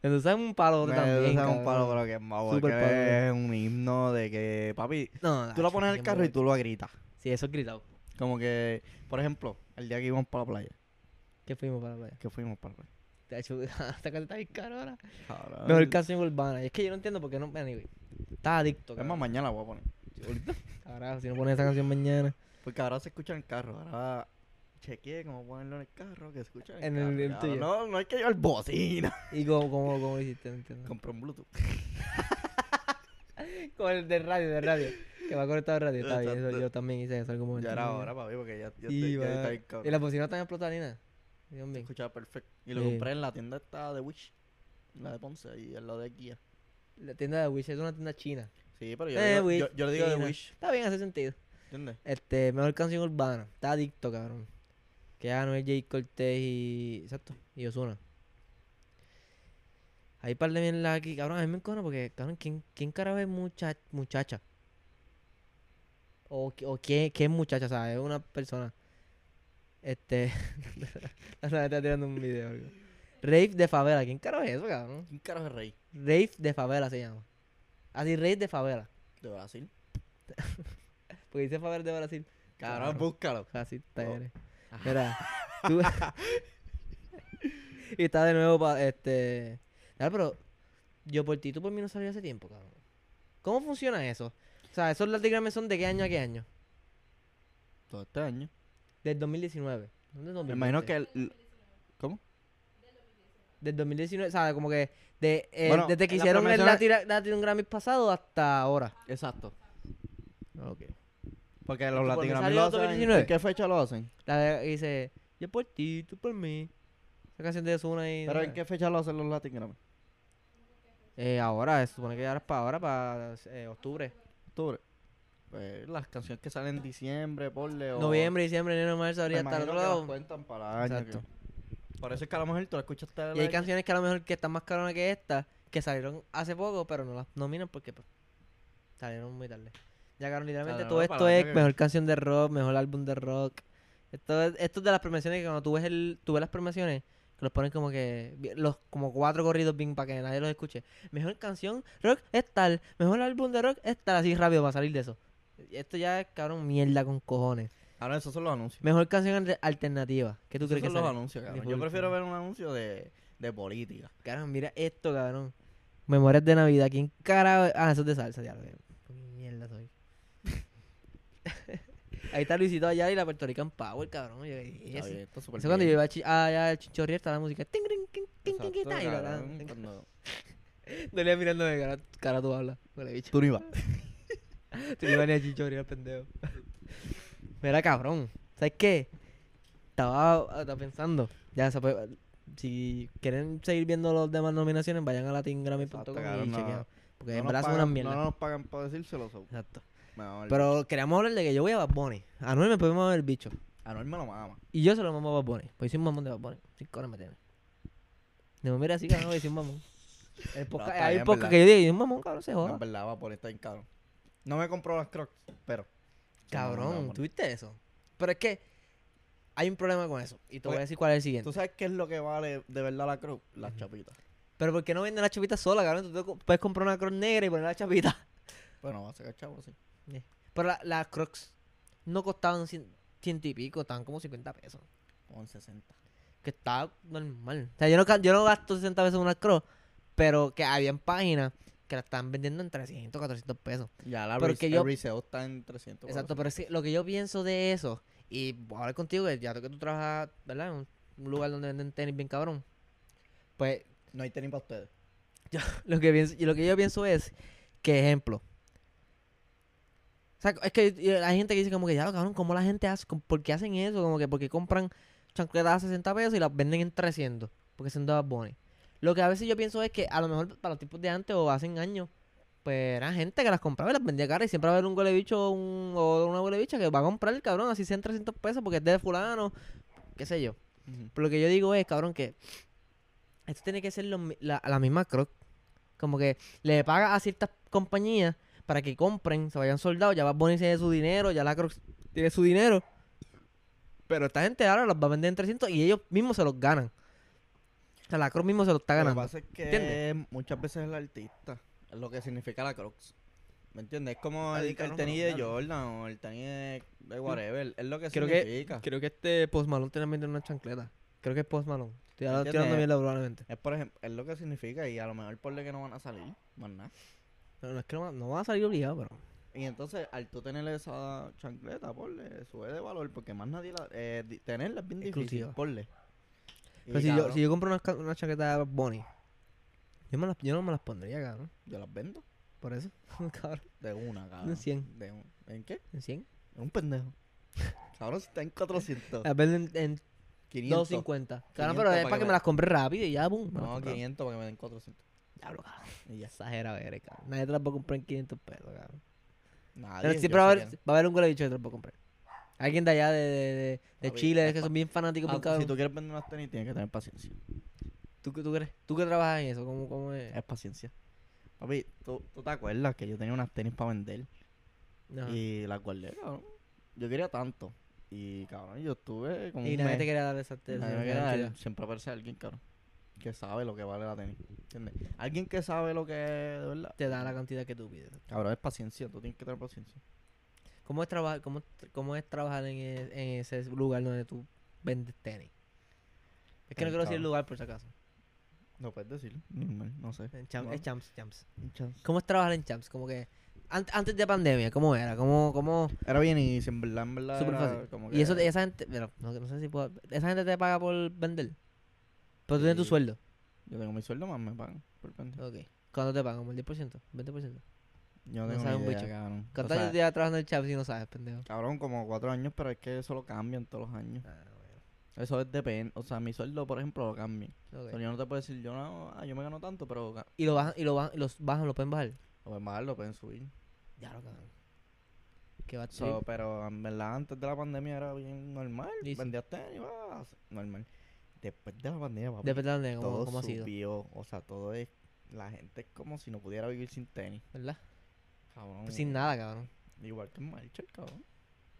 Medusa es un palo también. gusta un palo, pero que es más porque palo. es un himno de que, papi, No, tú lo pones en el carro y tú lo gritas. Sí, eso es gritado. Como que, por ejemplo, el día que íbamos para la playa, ¿Qué fuimos para la playa? que fuimos para la playa. Te ha hecho, esta casa está bien cara ahora. Cabrón. Mejor canción urbana. Y es que yo no entiendo por qué no. Anyway, estaba adicto. Es más, mañana la voy a poner. Carajo, si no pones esa canción mañana. Porque ahora se escucha en el carro. Ahora chequeé cómo ponerlo en el carro, que escucha en En el, el- tuyo. No, no hay que llevar bocina. ¿Y cómo, cómo, cómo hiciste? No entiendo. Compré un Bluetooth. Como el de radio, de radio. Que va conectado a radio. Está bien, eso yo también hice eso en algún momento. Ya era hora, papi, porque ya, ya, Sí, te- ya bien cabrón. Y la bocina está en explotar ni nada. Dios mío. escuchaba perfecto. Y lo Sí. compré en la tienda esta de Wish. La de Ponce, ahí al lado de Kia. La tienda de Wish es una tienda china. Sí, pero yo, Eh, digo- Wish, yo, yo le digo de. Wish. Está bien, hace sentido. ¿Entiendes? Este, mejor canción urbana. Está adicto, cabrón. Que ya no es Jay Cortés y. Exacto. Y Osuna. Hay par de mierda aquí, cabrón. A mí me encona porque, cabrón, ¿quién, quién carajo es mucha, muchacha? O, o quién, es muchacha, o sea, es una persona. Este. está tirando un video. algo. Rave de favela. ¿Quién carajo es eso, cabrón? ¿Quién carajo es rey? Rave de favela se llama. Así, Rave de favela. De Brasil. Porque dice favela de Brasil. Cabrón, búscalo. Así está, Oh. Mira, tú... y está de nuevo para este... Claro, pero yo por ti, tú por mí no salí hace tiempo, cabrón. ¿Cómo funciona eso? O sea, esos latigrames son de qué año a qué año? Todo este año. Del 2019. ¿Dónde es Me imagino 2020? que... el- ¿Cómo? Del 2019, o sea, como que de, eh, Bueno, desde que en la hicieron el Latin, Latin Grammy pasado hasta ahora. Exacto. Ok. Porque los ¿Por qué Latin salió lo hacen... 2019? ¿En qué fecha lo hacen? La de, dice, yo por ti, tú por mí. Esa canción de Ozuna y... ¿Pero en qué fecha lo hacen los Latin Grammy? Eh, ahora, se supone que ahora es para ahora, para eh, octubre. Octubre. Pues las canciones que salen en diciembre, ponle o... Noviembre, diciembre, enero, marzo, Me abril, hasta el imagino otro que las lado. cuentan para el año. Exacto. que- Por eso es que a lo mejor tú la escuchaste Y hay canciones que a lo mejor que están más caronas que esta, que salieron hace poco, pero no las nominan porque pues, salieron muy tarde. Ya, cabrón, literalmente todo esto es que- mejor canción de rock, mejor álbum de rock. Esto es, esto es de las premiaciones que cuando tú ves, el, tú ves las premiaciones, que los ponen como que, los como cuatro corridos bien para que nadie los escuche. Mejor canción rock es tal, mejor álbum de rock es tal, así rápido para salir de eso. Esto ya es, cabrón, mierda con cojones. Ahora esos son los anuncios. Mejor canción alter- alternativa. ¿Qué tú Esos crees que son los anuncios, cabrón. Yo prefiero ver un anuncio de, de política. Cabrón, mira esto, cabrón. Memorias de Navidad. ¿Quién carajo? Ah, eso es de salsa, ya lo veo. Qué mierda soy. Ahí está Luisito allá y la Puerto Rican Power, cabrón. Yo, ¿qué es Está eso? bien, está súper Eso cuando yo bien. iba a chi- ah, allá al chichorrier está la música. Ting, ting, ting, ting, ting, ting, Exacto, y la- cabrón, la- cuando- Dolía mirándome, cara, cara tú hablas. Huele bicho. Tú no ibas. Tú no ibas ni a chichorrier, pendejo. Mira, cabrón. ¿Sabes qué? Estaba, estaba pensando. Ya, se puede- si quieren seguir viendo los demás nominaciones, vayan a latingramy.com Exacto, y cabrón, no- chequean. Porque No en nos verdad son pagan- unas mierdas. No nos pagan por decírselo. so. Exacto. Me Pero queríamos hablar de que yo voy a Bad Bunny. A Noel me podemos mover el bicho. bicho. Anuel me lo mama. Y yo se lo mamo a Bad Bunny. Pues soy un mamón de Bad Bunny. Cinco horas me tiene. No, mira así, cabrón, soy un mamón. El podcast- está hay bien, podcast que yo digo, "Y un mamón, cabrón, se No, joda. es verdad, va por estar en cabrón. No me compró las crocs, pero. cabrón, ¿tú viste eso? Pero es que hay un problema con eso. Y te voy a Pues, decir cuál es el siguiente. ¿Tú sabes qué es lo que vale de verdad la croc? Las chapitas. Pero ¿por qué no venden la chapita sola, cabrón? Tú puedes comprar una croc negra y poner la chapita. Bueno, va a sacar chavo, sí. Pero la- las crocs no costaban cien, ciento y pico, estaban como 50 pesos. Como en 60. que está normal. O sea, yo no, yo no gasto 60 pesos en una cross, pero que habían páginas que la están vendiendo en 300, 400 pesos. Ya la Porque res- yo- resale está en 300. Exacto, pero es que lo que yo pienso de eso, y voy a hablar contigo, que ya que tú trabajas, ¿verdad? En un lugar donde venden tenis bien cabrón. Pues No hay tenis para ustedes. lo que, pienso, y lo que yo pienso es que, ejemplo, o sea, es que y hay gente que dice como que ya, cabrón, ¿cómo la gente hace? ¿Cómo- ¿Por qué hacen eso? Como que porque compran chancletas a 60 pesos y las venden en 300, porque son de Bad Bunny. Lo que a veces yo pienso es que a lo mejor para los tipos de antes o hace años, pues era gente que las compraba y las vendía caras y siempre va a haber un huele bicho un, o una huele bicha que va a comprar el cabrón, así sean 300 pesos porque es de fulano, qué sé yo. Pero lo que yo digo es, cabrón, que esto tiene que ser lo la, la misma croc. Como que le paga a ciertas compañías para que compren, se vayan soldados, ya va a ponerse su dinero, ya la croc tiene su dinero. Pero esta gente ahora los va a vender en 300 y ellos mismos se los ganan. sea, la Crocs mismo se lo está Lo que ganando. pasa es que ¿Entiendes? muchas veces el artista es lo que significa la Crocs. ¿Me entiendes? Es como el, el tenis de. Jordan o el tenis de, de whatever. Es lo que Creo que- significa. Creo que este Post Malone también tiene una chancleta. Creo que es Post Malone. Estoy tirando mierda probablemente. Es por ejemplo, es lo que significa y a lo mejor por que no van a salir, más nada. Pero no es que no, va- no van a salir obligados, pero... Y entonces, al tú tener esa chancleta, ponle, sube de valor, porque más nadie la... Eh, tenerla es bien difícil, Exclusiva. ponle. Y, Pero si yo, cabrón, si yo compro una, una chaqueta de Bonnie, yo, me las- yo no me las pondría, cabrón. yo las vendo Por eso, cabrón. de una, cabrón. En 100. De un- ¿En qué? ¿En 100? En un pendejo. cabrón, si está en 400. Las venden en 500. 250. Claro, 500 pero es para que me- las compre rápido y ya, boom. No, compro. 500 para que me den 400. Diablo, cabrón. Y ya. Exagera, eres, cabrón. Nadie te las puede comprar en 500 pesos, cabrón. Nadie, Pero siempre va a, haber, va a haber un bicho que te lo puede comprar. Alguien de allá de, de, de, Chile, es que son bien fanáticos, Ah, bien cabrón. si tú quieres vender unas tenis, tienes que tener paciencia. ¿Tú, qué- tú, crees? ¿Tú que trabajas en eso? ¿Cómo, cómo es? Es paciencia. Papi, ¿tú, tú te acuerdas que yo tenía unas tenis para vender Ajá. Y, y las guardé, cabrón. Yo quería tanto. Y, cabrón, yo estuve como un nadie te quería dar esa, esa Nadie me quería cantidad. dar. Siempre aparece alguien, cabrón, que sabe lo que vale la tenis. ¿Entiendes? Alguien que sabe lo que es, de verdad. Te da la cantidad que tú pides. Cabrón, es paciencia. Tú tienes que tener paciencia. ¿Cómo es, trabajar, cómo, cómo es trabajar en, e- en ese lugar donde tú vendes tenis? Es que no quiero decir el lugar por si acaso. No puedes decir. Normal, no sé. En Cham- No. Es Champs, Champs. ¿Cómo es trabajar en Champs? Como que an- antes de pandemia, ¿cómo era? ¿Cómo, cómo Era bien y en verdad, en verdad. Súper fácil. Como Y eso, que- esa gente, pero no, no sé si puedo, esa gente te paga por vender. Pero tú tienes tu Sí. sueldo. Yo tengo mi sueldo más, me pagan. Por pendejo. Ok. ¿Cuándo te pagan? ¿Como el 10%? ¿20%? Yo no tengo sabe ni un idea, bicho. cabrón. ¿Cuántos años llevas trabajando en Champs si no sabes, pendejo? Cabrón, como cuatro años, pero es que eso lo cambian todos los años. Ah, bueno. Eso es depende. O sea, mi sueldo, por ejemplo, lo cambian. Ok. O sea, yo no te puedo decir, yo no, ah, yo me gano tanto, pero ga- Y lo bajan, y lo bajan, y los bajan, lo pueden bajar. lo pueden bajar, lo pueden subir. Ya lo cabrón. ¿Qué va a So, pero en verdad, antes de la pandemia era bien normal. Vendías tenis, va, normal. Después de la pandemia, papi, Depende de cómo, todo cómo ha sido. O sea, todo es. La gente es como si no pudiera vivir sin tenis. ¿Verdad? Cabrón. Pues sin nada, cabrón. Igual que en Marshall, cabrón.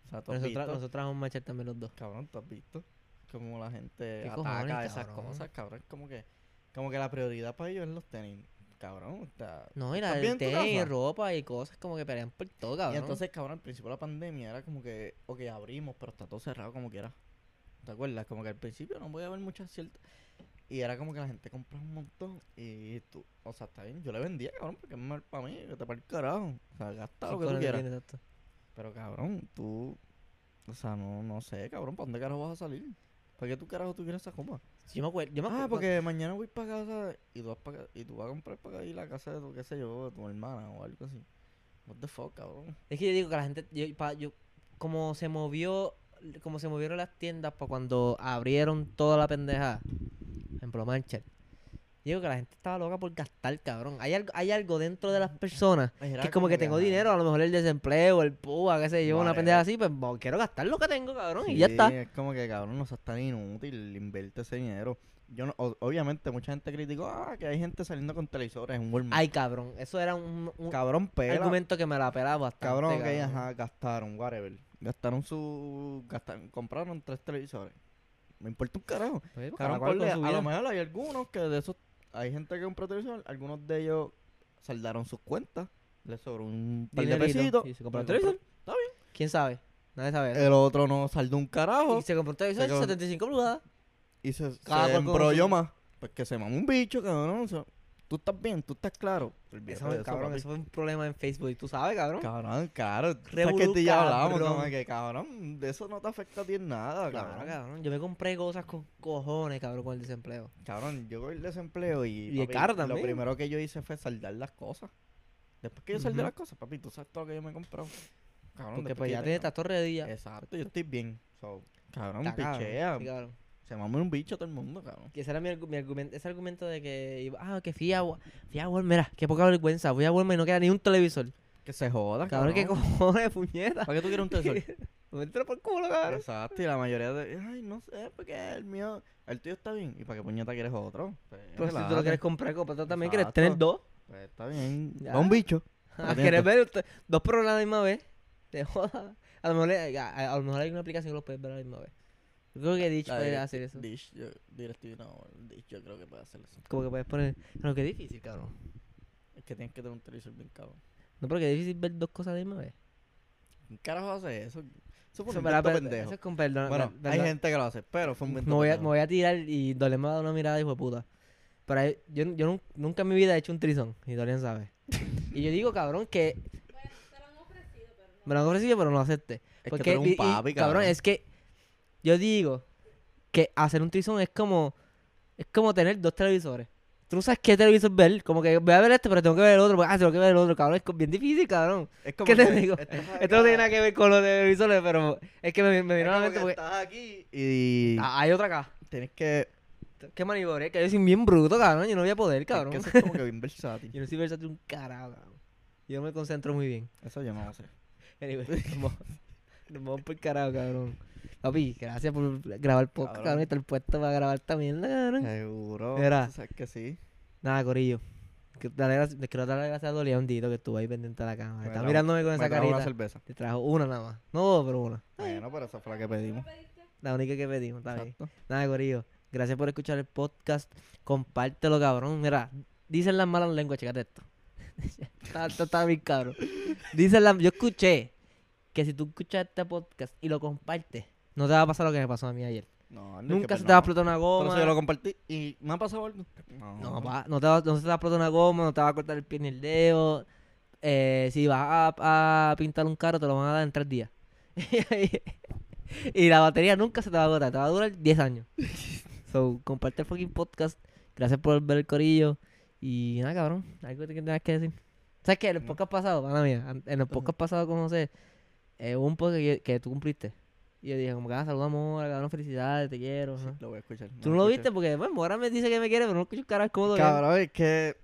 O sea, tú Pero has nosotros, visto. nosotros trabajamos en Marshall también los dos. Cabrón, ¿tú has visto? Como la gente ¿Qué ataca cojones, esas cabrón? cosas, cabrón. Como que, como que la prioridad para ellos es los tenis. Cabrón, sea, No, y ¿estás la del casa? ropa y cosas como que pelean por todo, cabrón. Y entonces, cabrón, al principio de la pandemia era como que, ok, abrimos, pero está todo cerrado como quiera. ¿Te acuerdas? Como que al principio no voy a ver muchas ciertas. Y era como que la gente compraba un montón. Y tú, o sea, está bien, yo le vendía, cabrón, porque es mal para mí, que te para el carajo. O sea, gasta lo que tú quieras. Pero cabrón, tú, o sea, no, no sé, cabrón, ¿para dónde carajo vas a salir? ¿Para qué tú carajo tú quieres esa copa? Sí, Yo me acuerdo, yo me acuerdo. Ah, porque mañana voy para casa y tú vas para y tú vas a comprar para ahí la casa de tu, qué sé yo, de tu hermana o algo así. What the fuck, cabrón. Es que yo digo que la gente, yo, pa- yo- como se movió, como se movieron las tiendas para cuando abrieron toda la pendeja, por ejemplo, Manchester. Yo digo que la gente estaba loca por gastar, cabrón. Hay algo, hay algo dentro de las personas que es como que tengo dinero, a lo mejor el desempleo, el PUA, qué sé yo, una pendeja así, pues bo- quiero gastar lo que tengo, cabrón, y ya está. Es como que, cabrón, no seas tan inútil, invierte ese dinero. Yo no, obviamente, mucha gente criticó, ah, que hay gente saliendo con televisores en Walmart. Ay, cabrón, eso era un, un cabrón, pela. argumento que me la pelaba bastante. Cabrón, ok, cabrón. ajá, gastaron, whatever. Gastaron su. Gastaron, compraron tres televisores. Me importa un carajo. Pues, cada cual su a vida. lo mejor hay algunos que de esos. Hay gente que compró televisor, algunos de ellos saldaron sus cuentas, les sobró un par de Dinerito, pesitos. y se compró el televisor. Está bien. ¿Quién sabe? Nadie sabe. El otro no saldó un carajo Y se compró un televisor se de com- 75 pulgadas. y se, cada se cual con embrolló su- más. Pues que se mamó un bicho, cabrón. o sea, tú estás bien, tú estás claro. Eso, eso, cabrón, papi. eso fue un problema en Facebook. Y tú sabes, cabrón. Cabrón, claro. Revolú, que tú y yo hablamos, cabrón. como que cabrón, de eso no te afecta a ti en nada, Claro, cabrón. cabrón. Yo me compré cosas con cojones, cabrón, con el desempleo. Cabrón, yo con el desempleo y, Y el carro también. lo primero que yo hice fue saldar las cosas. Después que yo saldé Ujú. las cosas, papi, tú sabes todo lo que yo me he comprado. Cabrón, Porque pues ya tienes, ready ya. Exacto, yo estoy bien. So, cabrón, cabrón, pichea. sí, cabrón. Se mamó un bicho todo el mundo, cabrón. Que ese era mi, argu- mi argumento, ese argumento de que, iba- ah, que fui a, fui a Walmart, mira, qué poca vergüenza, fui a Walmart y no queda ni un televisor. Que se joda, Cabrón, cabrón. qué cojones, puñeta. ¿Para qué tú quieres un televisor? Mételo por culo, cabrón. Exacto, y la mayoría de. Ay, no sé, porque el mío. El tuyo está bien. ¿Y para qué puñeta quieres otro? Pues, Pero si tú lo quieres comprar, cómprate también, quieres tener dos. Pues está bien. Va un bicho. Ah, ¿Quieres ver usted- dos programas a la misma vez? Te joda. A lo, mejor, le- a, a lo mejor hay una aplicación que los puedes ver a la misma vez. Yo creo que Ditch puede hacer eso. Dish, yo, DirecTV no, Dish yo creo que puede hacer eso. Como que puedes poner. Pero que difícil, cabrón. Es que tienes que tener un televisor bien cabrón. No, pero que difícil ver dos cosas a la misma vez. ¿Quién carajo hace eso? Eso fue un invento pero- pendejo. Eso es con perdón. Bueno, hay gente que lo hace, pero fue un invento me voy, a, me voy a tirar y Dolian me va a dar una mirada, hijo de puta. Pero hay- yo, yo nun- nunca en mi vida he hecho un trizón, y Dolian sabe. y yo digo, cabrón, que Bueno, te lo han ofrecido, pero no. me lo han ofrecido, pero no lo acepté. Es que tú eres un y, papi, cabrón. es que yo digo que hacer un trizón es como es como tener dos televisores. Tú no sabes qué televisor ver, como que voy a ver este, pero tengo que ver el otro, porque, ah, tengo que ver el otro, cabrón, es bien difícil, cabrón. Es como ¿Qué te digo? Esto no tiene nada que ver con los televisores, pero es que me, me es vino a la mente que porque estás aquí y ah, hay otra acá. tienes que... Qué maniobra, que yo soy bien bruto, cabrón, yo no voy a poder, es cabrón. que eso es como que bien versátil. Yo no soy versátil un carajo, cabrón. Yo me concentro muy bien. Eso yo no lo sé. Anyway, nos vamos, nos vamos por carajo, cabrón. Papi, gracias por grabar podcast, Cabrón. cabrón, y estar puesto para grabar también, cabrón. Seguro. Mira. sabes que sí. Nada, Corillo. Gracias- les quiero darle gracias a Doliandito que estuvo ahí pendiente de la cámara. Me Está mirándome con Me esa trajo una carita. cerveza. Te trajo una nada más. No dos, pero una. Bueno, pero esa fue la que pedimos. La única que pedimos, está bien. Nada, Corillo. Gracias por escuchar el podcast. Compártelo, cabrón. Mira, dicen las malas lenguas, chécate esto. está, está bien cabrón. Dicen las... Yo escuché que si tú escuchas este podcast y lo compartes, no te va a pasar lo que me pasó a mí ayer. No, Nunca se te va a explotar una goma. si yo lo compartí y me ha pasado algo. No, No, pa, no, te va, no se te va a explotar una goma, no te va a cortar el pie ni el dedo. Eh, si vas a, a pintar un carro, te lo van a dar en tres días. y la batería nunca se te va a agotar, te va a durar 10 años. so, comparte el fucking podcast. Gracias por ver el corillo. Y nada, cabrón, algo que tengas que decir. ¿Sabes qué? En el podcast pasado, mía, en el podcast pasado con José, eh, hubo un podcast que, que tú cumpliste. Y yo dije, como que, ah, saludamos, cabrón, felicidades, te quiero. Sí, lo voy a escuchar. Tú no lo viste porque, bueno, ahora me dice que me quiere, pero no escucho como Dorian. Cabrón, es que.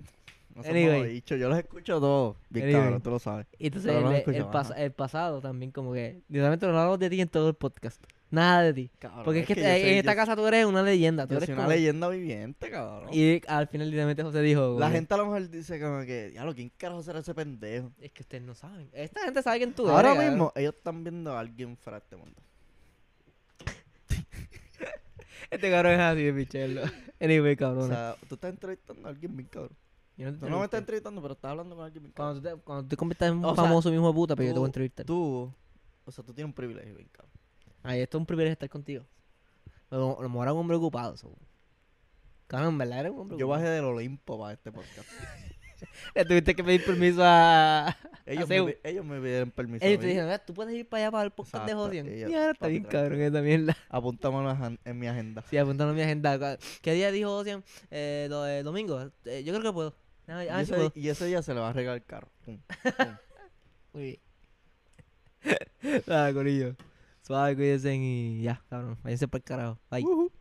No somos Anyway. bichos, yo los escucho todos. Bien Anyway. cabrón, tú lo sabes. Y entonces el, lo el pas- el pasado también como que literalmente no hablamos de ti en todo el podcast. Nada de ti. Cabrón, Porque es que, soy- en esta casa tú eres una leyenda. Tú Yo eres soy una leyenda viviente, cabrón. Y al final literalmente José dijo... La gente a lo mejor dice como que, diablo, ¿quién carajo será ese pendejo? Es que ustedes no saben. Esta gente sabe quién tú Ahora eres, cabrón. mismo, ellos están viendo a alguien fuera de este mundo. Este cabrón es así de pichelo. Anyway, cabrón. O sea, tú estás entrevistando a alguien bien cabrón. yo no Tú no me estás entrevistando, pero estás hablando con alguien bien cabrón. Cuando tú te, cuando tú te conviertas en un O sea, famoso mismo de puta, pero yo te voy a entrevistar. Tú, o sea, tú tienes un privilegio bien cabrón. Ay, esto es un privilegio estar contigo. A lo mejor era un hombre ocupado. so. Cabrón, en verdad eres un hombre Yo ocupado. bajé del Olimpo para este podcast. Le tuviste que pedir permiso a... Ellos, a me, ellos me pidieron permiso. a Ellos te dijeron, "Mira, tú puedes ir para allá para el podcast de Exacto, y yo, Y ahora está bien cabrón esa mierda. Apúntamelo en en mi agenda. Sí, apuntando a mi agenda. ¿Qué día dijo Josian? Eh, lo de domingo. Eh, yo creo que puedo. Ah, Y ah, ese, puedo. y ese día se le va a regalar el carro. Pum, pum. Muy bien. Nada, corillo. Suave, cuídense y ya, cabrón. Váyanse para el carajo. Bye. Ujú.